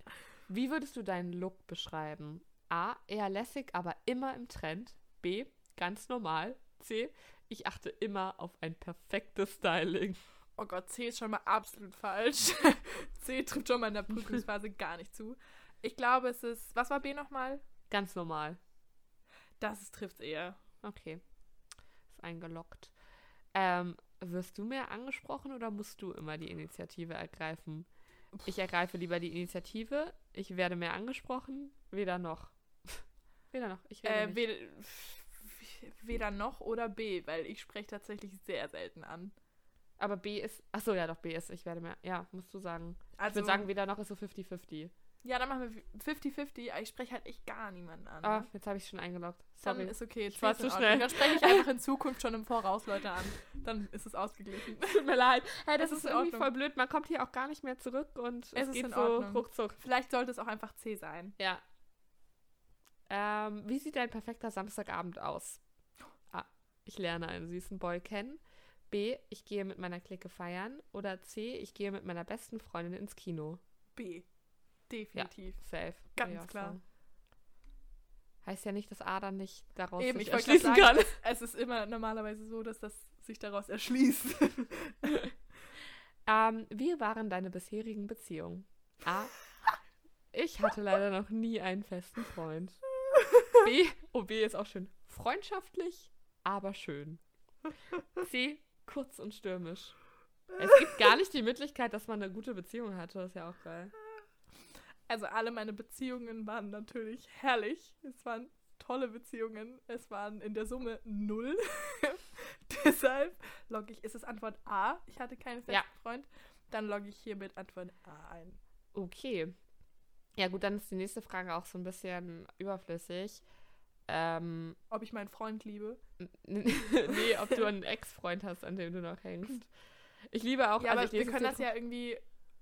Wie würdest du deinen Look beschreiben? A. Eher lässig, aber immer im Trend. B. Ganz normal. C. ich achte immer auf ein perfektes Styling. Oh Gott, C ist schon mal absolut falsch. [LAUGHS] C trifft schon mal in der [LAUGHS] Prüfungsphase gar nicht zu. Ich glaube, es ist. Was war B nochmal? Ganz normal. Das trifft eher. Okay. Ist eingeloggt. Ähm, wirst du mehr angesprochen oder musst du immer die Initiative ergreifen? Ich ergreife lieber die Initiative. Ich werde mehr angesprochen. Weder noch. [LAUGHS] weder noch. Ich rede Äh, weder noch oder B, weil ich spreche tatsächlich sehr selten an. Aber B ist. Achso, ja, doch, B ist. Ich werde mehr. Ja, musst du sagen. ich Also, würde sagen, weder noch ist so 50-50. ja, dann machen wir 50-50, aber ich spreche halt echt gar niemanden an. Ah, ne? jetzt habe ich schon eingeloggt. Dann Sorry. ist okay. Ich war zu schnell. Dann spreche ich einfach in Zukunft schon im Voraus Leute an. Dann ist es ausgeglichen. Tut mir leid. Hey, das Es ist, ist irgendwie voll blöd. Man kommt hier auch gar nicht mehr zurück und es, Es ist geht so Ordnung. ruckzuck. Vielleicht sollte es auch einfach C sein. Ja. Ähm, wie sieht dein perfekter Samstagabend aus? Ich lerne einen süßen Boy kennen. B. Ich gehe mit meiner Clique feiern. Oder C. Ich gehe mit meiner besten Freundin ins Kino. B. Definitiv. Safe. Ganz auch klar. sagen. Heißt ja nicht, dass A dann nicht daraus Eben, sich ich erschließen kann. sagen, es ist immer normalerweise so, dass das sich daraus erschließt. [LAUGHS] Ähm, wie waren deine bisherigen Beziehungen? A. Ich hatte leider noch nie einen festen Freund. B. Oh, B ist auch schön. Freundschaftlich, aber schön. [LAUGHS] C. Kurz und stürmisch. [LAUGHS] Es gibt gar nicht die Möglichkeit, dass man eine gute Beziehung hatte. Das ist ja auch geil. Also alle meine Beziehungen waren natürlich herrlich. Es waren tolle Beziehungen. Es waren in der Summe null. [LAUGHS] Deshalb logge ich, ist es Antwort A, ich hatte keinen festen Ja. Freund. Dann logge ich hier mit Antwort A ein. Okay. Ja, gut, dann ist die nächste Frage auch so ein bisschen überflüssig. Ähm, Ob ich meinen Freund liebe. [LAUGHS] nee, ob du einen Ex-Freund hast, an dem du noch hängst. Ich liebe auch, ja, also aber ich wir können das ja irgendwie.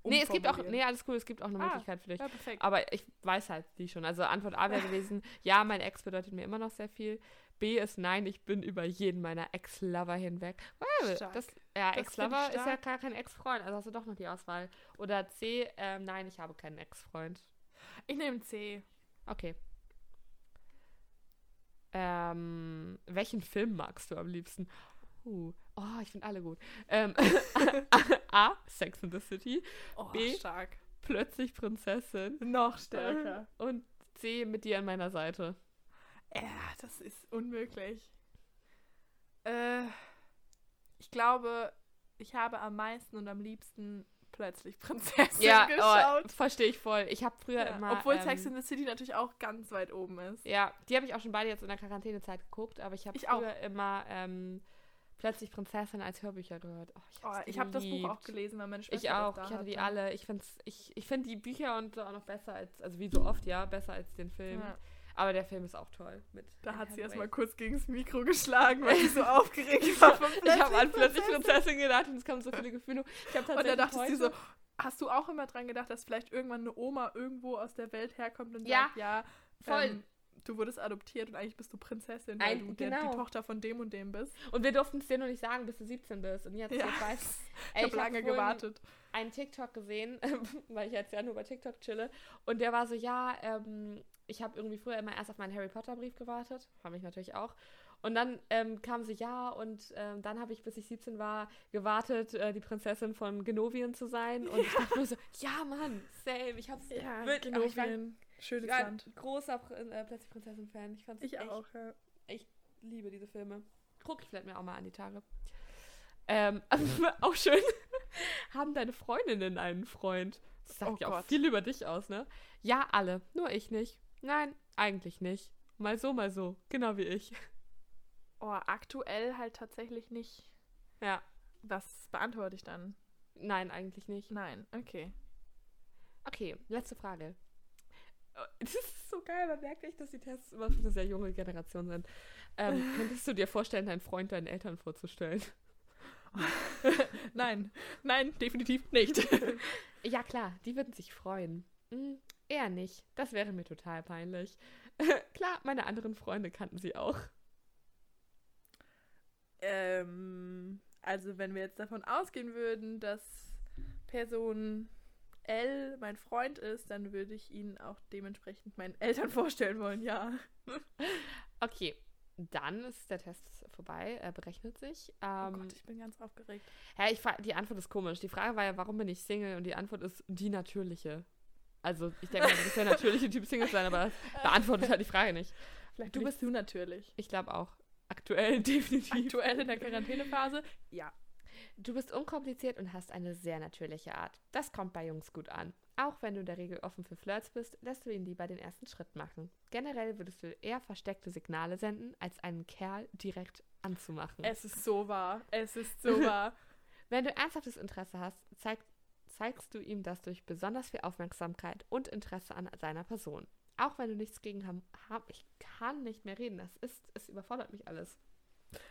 Nee, es gibt auch, nee, alles cool, es gibt auch eine Ah. Möglichkeit für dich. Ja, perfekt. Aber ich weiß halt die schon. Also Antwort A wäre gewesen, ja, mein Ex bedeutet mir immer noch sehr viel. B ist nein, ich bin über jeden meiner Ex-Lover hinweg. Well, Stark. das, ja, Ex-Lover ist ja gar kein Ex-Freund, also hast du doch noch die Auswahl. Oder C, ähm, nein, ich habe keinen Ex-Freund. Ich nehme C. Okay. Ähm, welchen Film magst du am liebsten? Uh, oh, ich finde alle gut. Ähm, [LAUGHS] A, Sex in the City. Oh, B. stark. Plötzlich Prinzessin. Noch stärker. Und C, mit dir an meiner Seite. Ja, das ist unmöglich. Äh, ich glaube, ich habe am meisten und am liebsten plötzlich Prinzessin Ja, geschaut. oh, verstehe ich voll. Ich habe früher Ja, immer. obwohl ähm, Sex in the City natürlich auch ganz weit oben ist. Ja, die habe ich auch schon beide jetzt in der Quarantänezeit geguckt, aber ich habe Ich auch. früher immer ähm, plötzlich Prinzessin als Hörbücher gehört. Oh, ich Oh, hab's ich habe das Buch auch gelesen, weil meine Schwester Ich auch, das ich da hatte die hatte. alle. Ich, find's, ich, ich finde die Bücher und so auch noch besser als, also wie so oft, ja, besser als den Film. Ja, Aber der Film ist auch toll. Mit da hat sie erstmal kurz gegen das Mikro geschlagen, weil sie [LAUGHS] so aufgeregt war. Ich habe an plötzlich Prinzessin. Gedacht und es kamen so viele Gefühle. Ich Und da heute, du so, hast du auch immer dran gedacht, dass vielleicht irgendwann eine Oma irgendwo aus der Welt herkommt und Ja, sagt, ja, voll. ähm, du wurdest adoptiert und eigentlich bist du Prinzessin, weil Ein- du der, genau. die Tochter von dem und dem bist. Und wir durften es dir noch nicht sagen, bis du 17 bist. Und jetzt, Ja. jetzt weißt Ich habe lange vorhin gewartet. einen TikTok gesehen, [LAUGHS] weil ich jetzt ja nur bei TikTok chille. Und der war so, ja, ähm, ich habe irgendwie früher immer erst auf meinen Harry Potter Brief gewartet. Habe ich natürlich auch. Und dann ähm, kam sie, ja, und ähm, dann habe ich, bis ich 17 war, gewartet, äh, die Prinzessin von Genovien zu sein. Und ich dachte nur so, [LAUGHS] ja, Mann, same. Ich habe es Ja, wirklich, ich schönes ich ein Land. großer äh, plötzlich Prinzessin-Fan. Ich fand's Ich echt auch, ja. liebe diese Filme. Guck ich vielleicht mir auch mal an die Tage. Ähm, [LAUGHS] auch schön. Haben deine Freundinnen einen Freund? Das sagt Oh ja auch Gott. viel über dich aus, ne? Ja, alle. Nur ich nicht. Nein, eigentlich nicht. Mal so, mal so. Genau wie ich. Oh, aktuell halt tatsächlich nicht. Ja. Was beantworte ich dann? Nein, eigentlich nicht. Nein, okay. Okay, letzte Frage. [LAUGHS] Das ist so geil, man merkt echt, dass die Tests immer für eine sehr junge Generation sind. Ähm, [LAUGHS] könntest du dir vorstellen, deinen Freund deinen Eltern vorzustellen? [LAUGHS] Nein, nein, definitiv nicht. Ja, klar, die würden sich freuen. Hm, eher nicht. Das wäre mir total peinlich. klar, meine anderen Freunde kannten sie auch. ähm, also wenn wir jetzt davon ausgehen würden, dass Person L mein Freund ist, dann würde ich ihn auch dementsprechend meinen Eltern [LAUGHS] vorstellen wollen, ja. Okay, dann ist der Test vorbei, er berechnet sich. Oh Ähm, Gott, ich bin ganz aufgeregt. hä, ich, die Antwort ist komisch. Die Frage war ja, warum bin ich Single? Und die Antwort ist die natürliche. Also, ich denke, du bist der natürliche Typ Single sein, aber [LAUGHS] beantwortet halt die Frage nicht. Vielleicht Du bist du natürlich. Ich glaube auch. Aktuell [LAUGHS] definitiv. Aktuell in der Quarantänephase? Ja. Du bist unkompliziert und hast eine sehr natürliche Art. Das kommt bei Jungs gut an. Auch wenn du in der Regel offen für Flirts bist, lässt du ihn lieber den ersten Schritt machen. Generell würdest du eher versteckte Signale senden, als einen Kerl direkt anzumachen. Es ist so wahr. Es ist so [LAUGHS] wahr. wenn du ernsthaftes Interesse hast, zeig, zeigst du ihm das durch besonders viel Aufmerksamkeit und Interesse an seiner Person. Auch wenn du nichts gegen haben, haben ich kann nicht mehr reden. Das ist, es überfordert mich alles.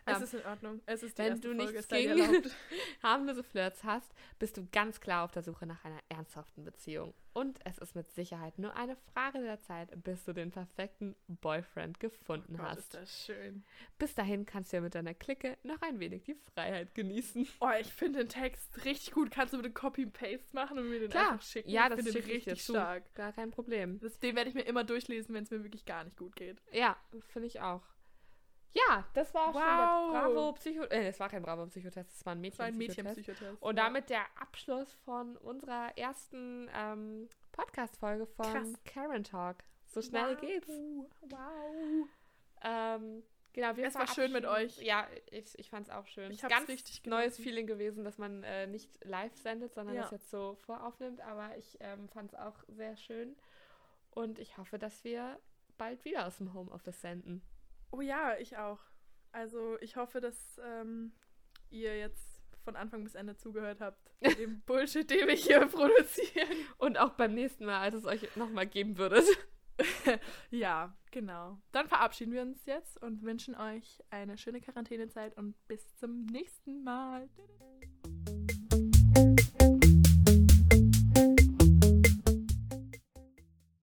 Es ist in Ordnung. Es ist die wenn du Folge, nichts gegen- [LAUGHS] harmlose Flirts hast, bist du ganz klar auf der Suche nach einer ernsthaften Beziehung. Und es ist mit Sicherheit nur eine Frage der Zeit, bis du den perfekten Boyfriend gefunden Gott, hast. ist das schön. Bis dahin kannst du ja mit deiner Clique noch ein wenig die Freiheit genießen. Oh, ich finde den Text richtig gut. Kannst du bitte Copy-Paste machen und mir den Klar. einfach schicken? Ja, das finde ich richtig stark. Gar kein Problem. Das, den werde ich mir immer durchlesen, wenn es mir wirklich gar nicht gut geht. Ja, finde ich auch. Ja, das war auch schon Wow. der Bravo Psycho. Äh, es war kein Bravo Psychotest, es war ein Das war ein Mädchen Psychotest. Mädchenpsychotest. Und damit der Abschluss von unserer ersten ähm, Podcast-Folge von Krass. Karen Talk. So schnell wow. geht's. Wow. Ähm, genau, wir Es war schön mit euch. Ja, ich, ich fand's auch schön. Ich ganz richtig neues genossen. Feeling gewesen, dass man äh, nicht live sendet, sondern Ja. das jetzt so voraufnimmt. Aber ich ähm, fand's auch sehr schön. Und ich hoffe, dass wir bald wieder aus dem Homeoffice senden. Oh ja, ich auch. Also ich hoffe, dass ähm, ihr jetzt von Anfang bis Ende zugehört habt. Dem [LAUGHS] Bullshit, den wir hier [LAUGHS] produzieren. Und auch beim nächsten Mal, als es euch nochmal geben würdet. [LAUGHS] Ja, genau. Dann verabschieden wir uns jetzt und wünschen euch eine schöne Quarantänezeit und bis zum nächsten Mal.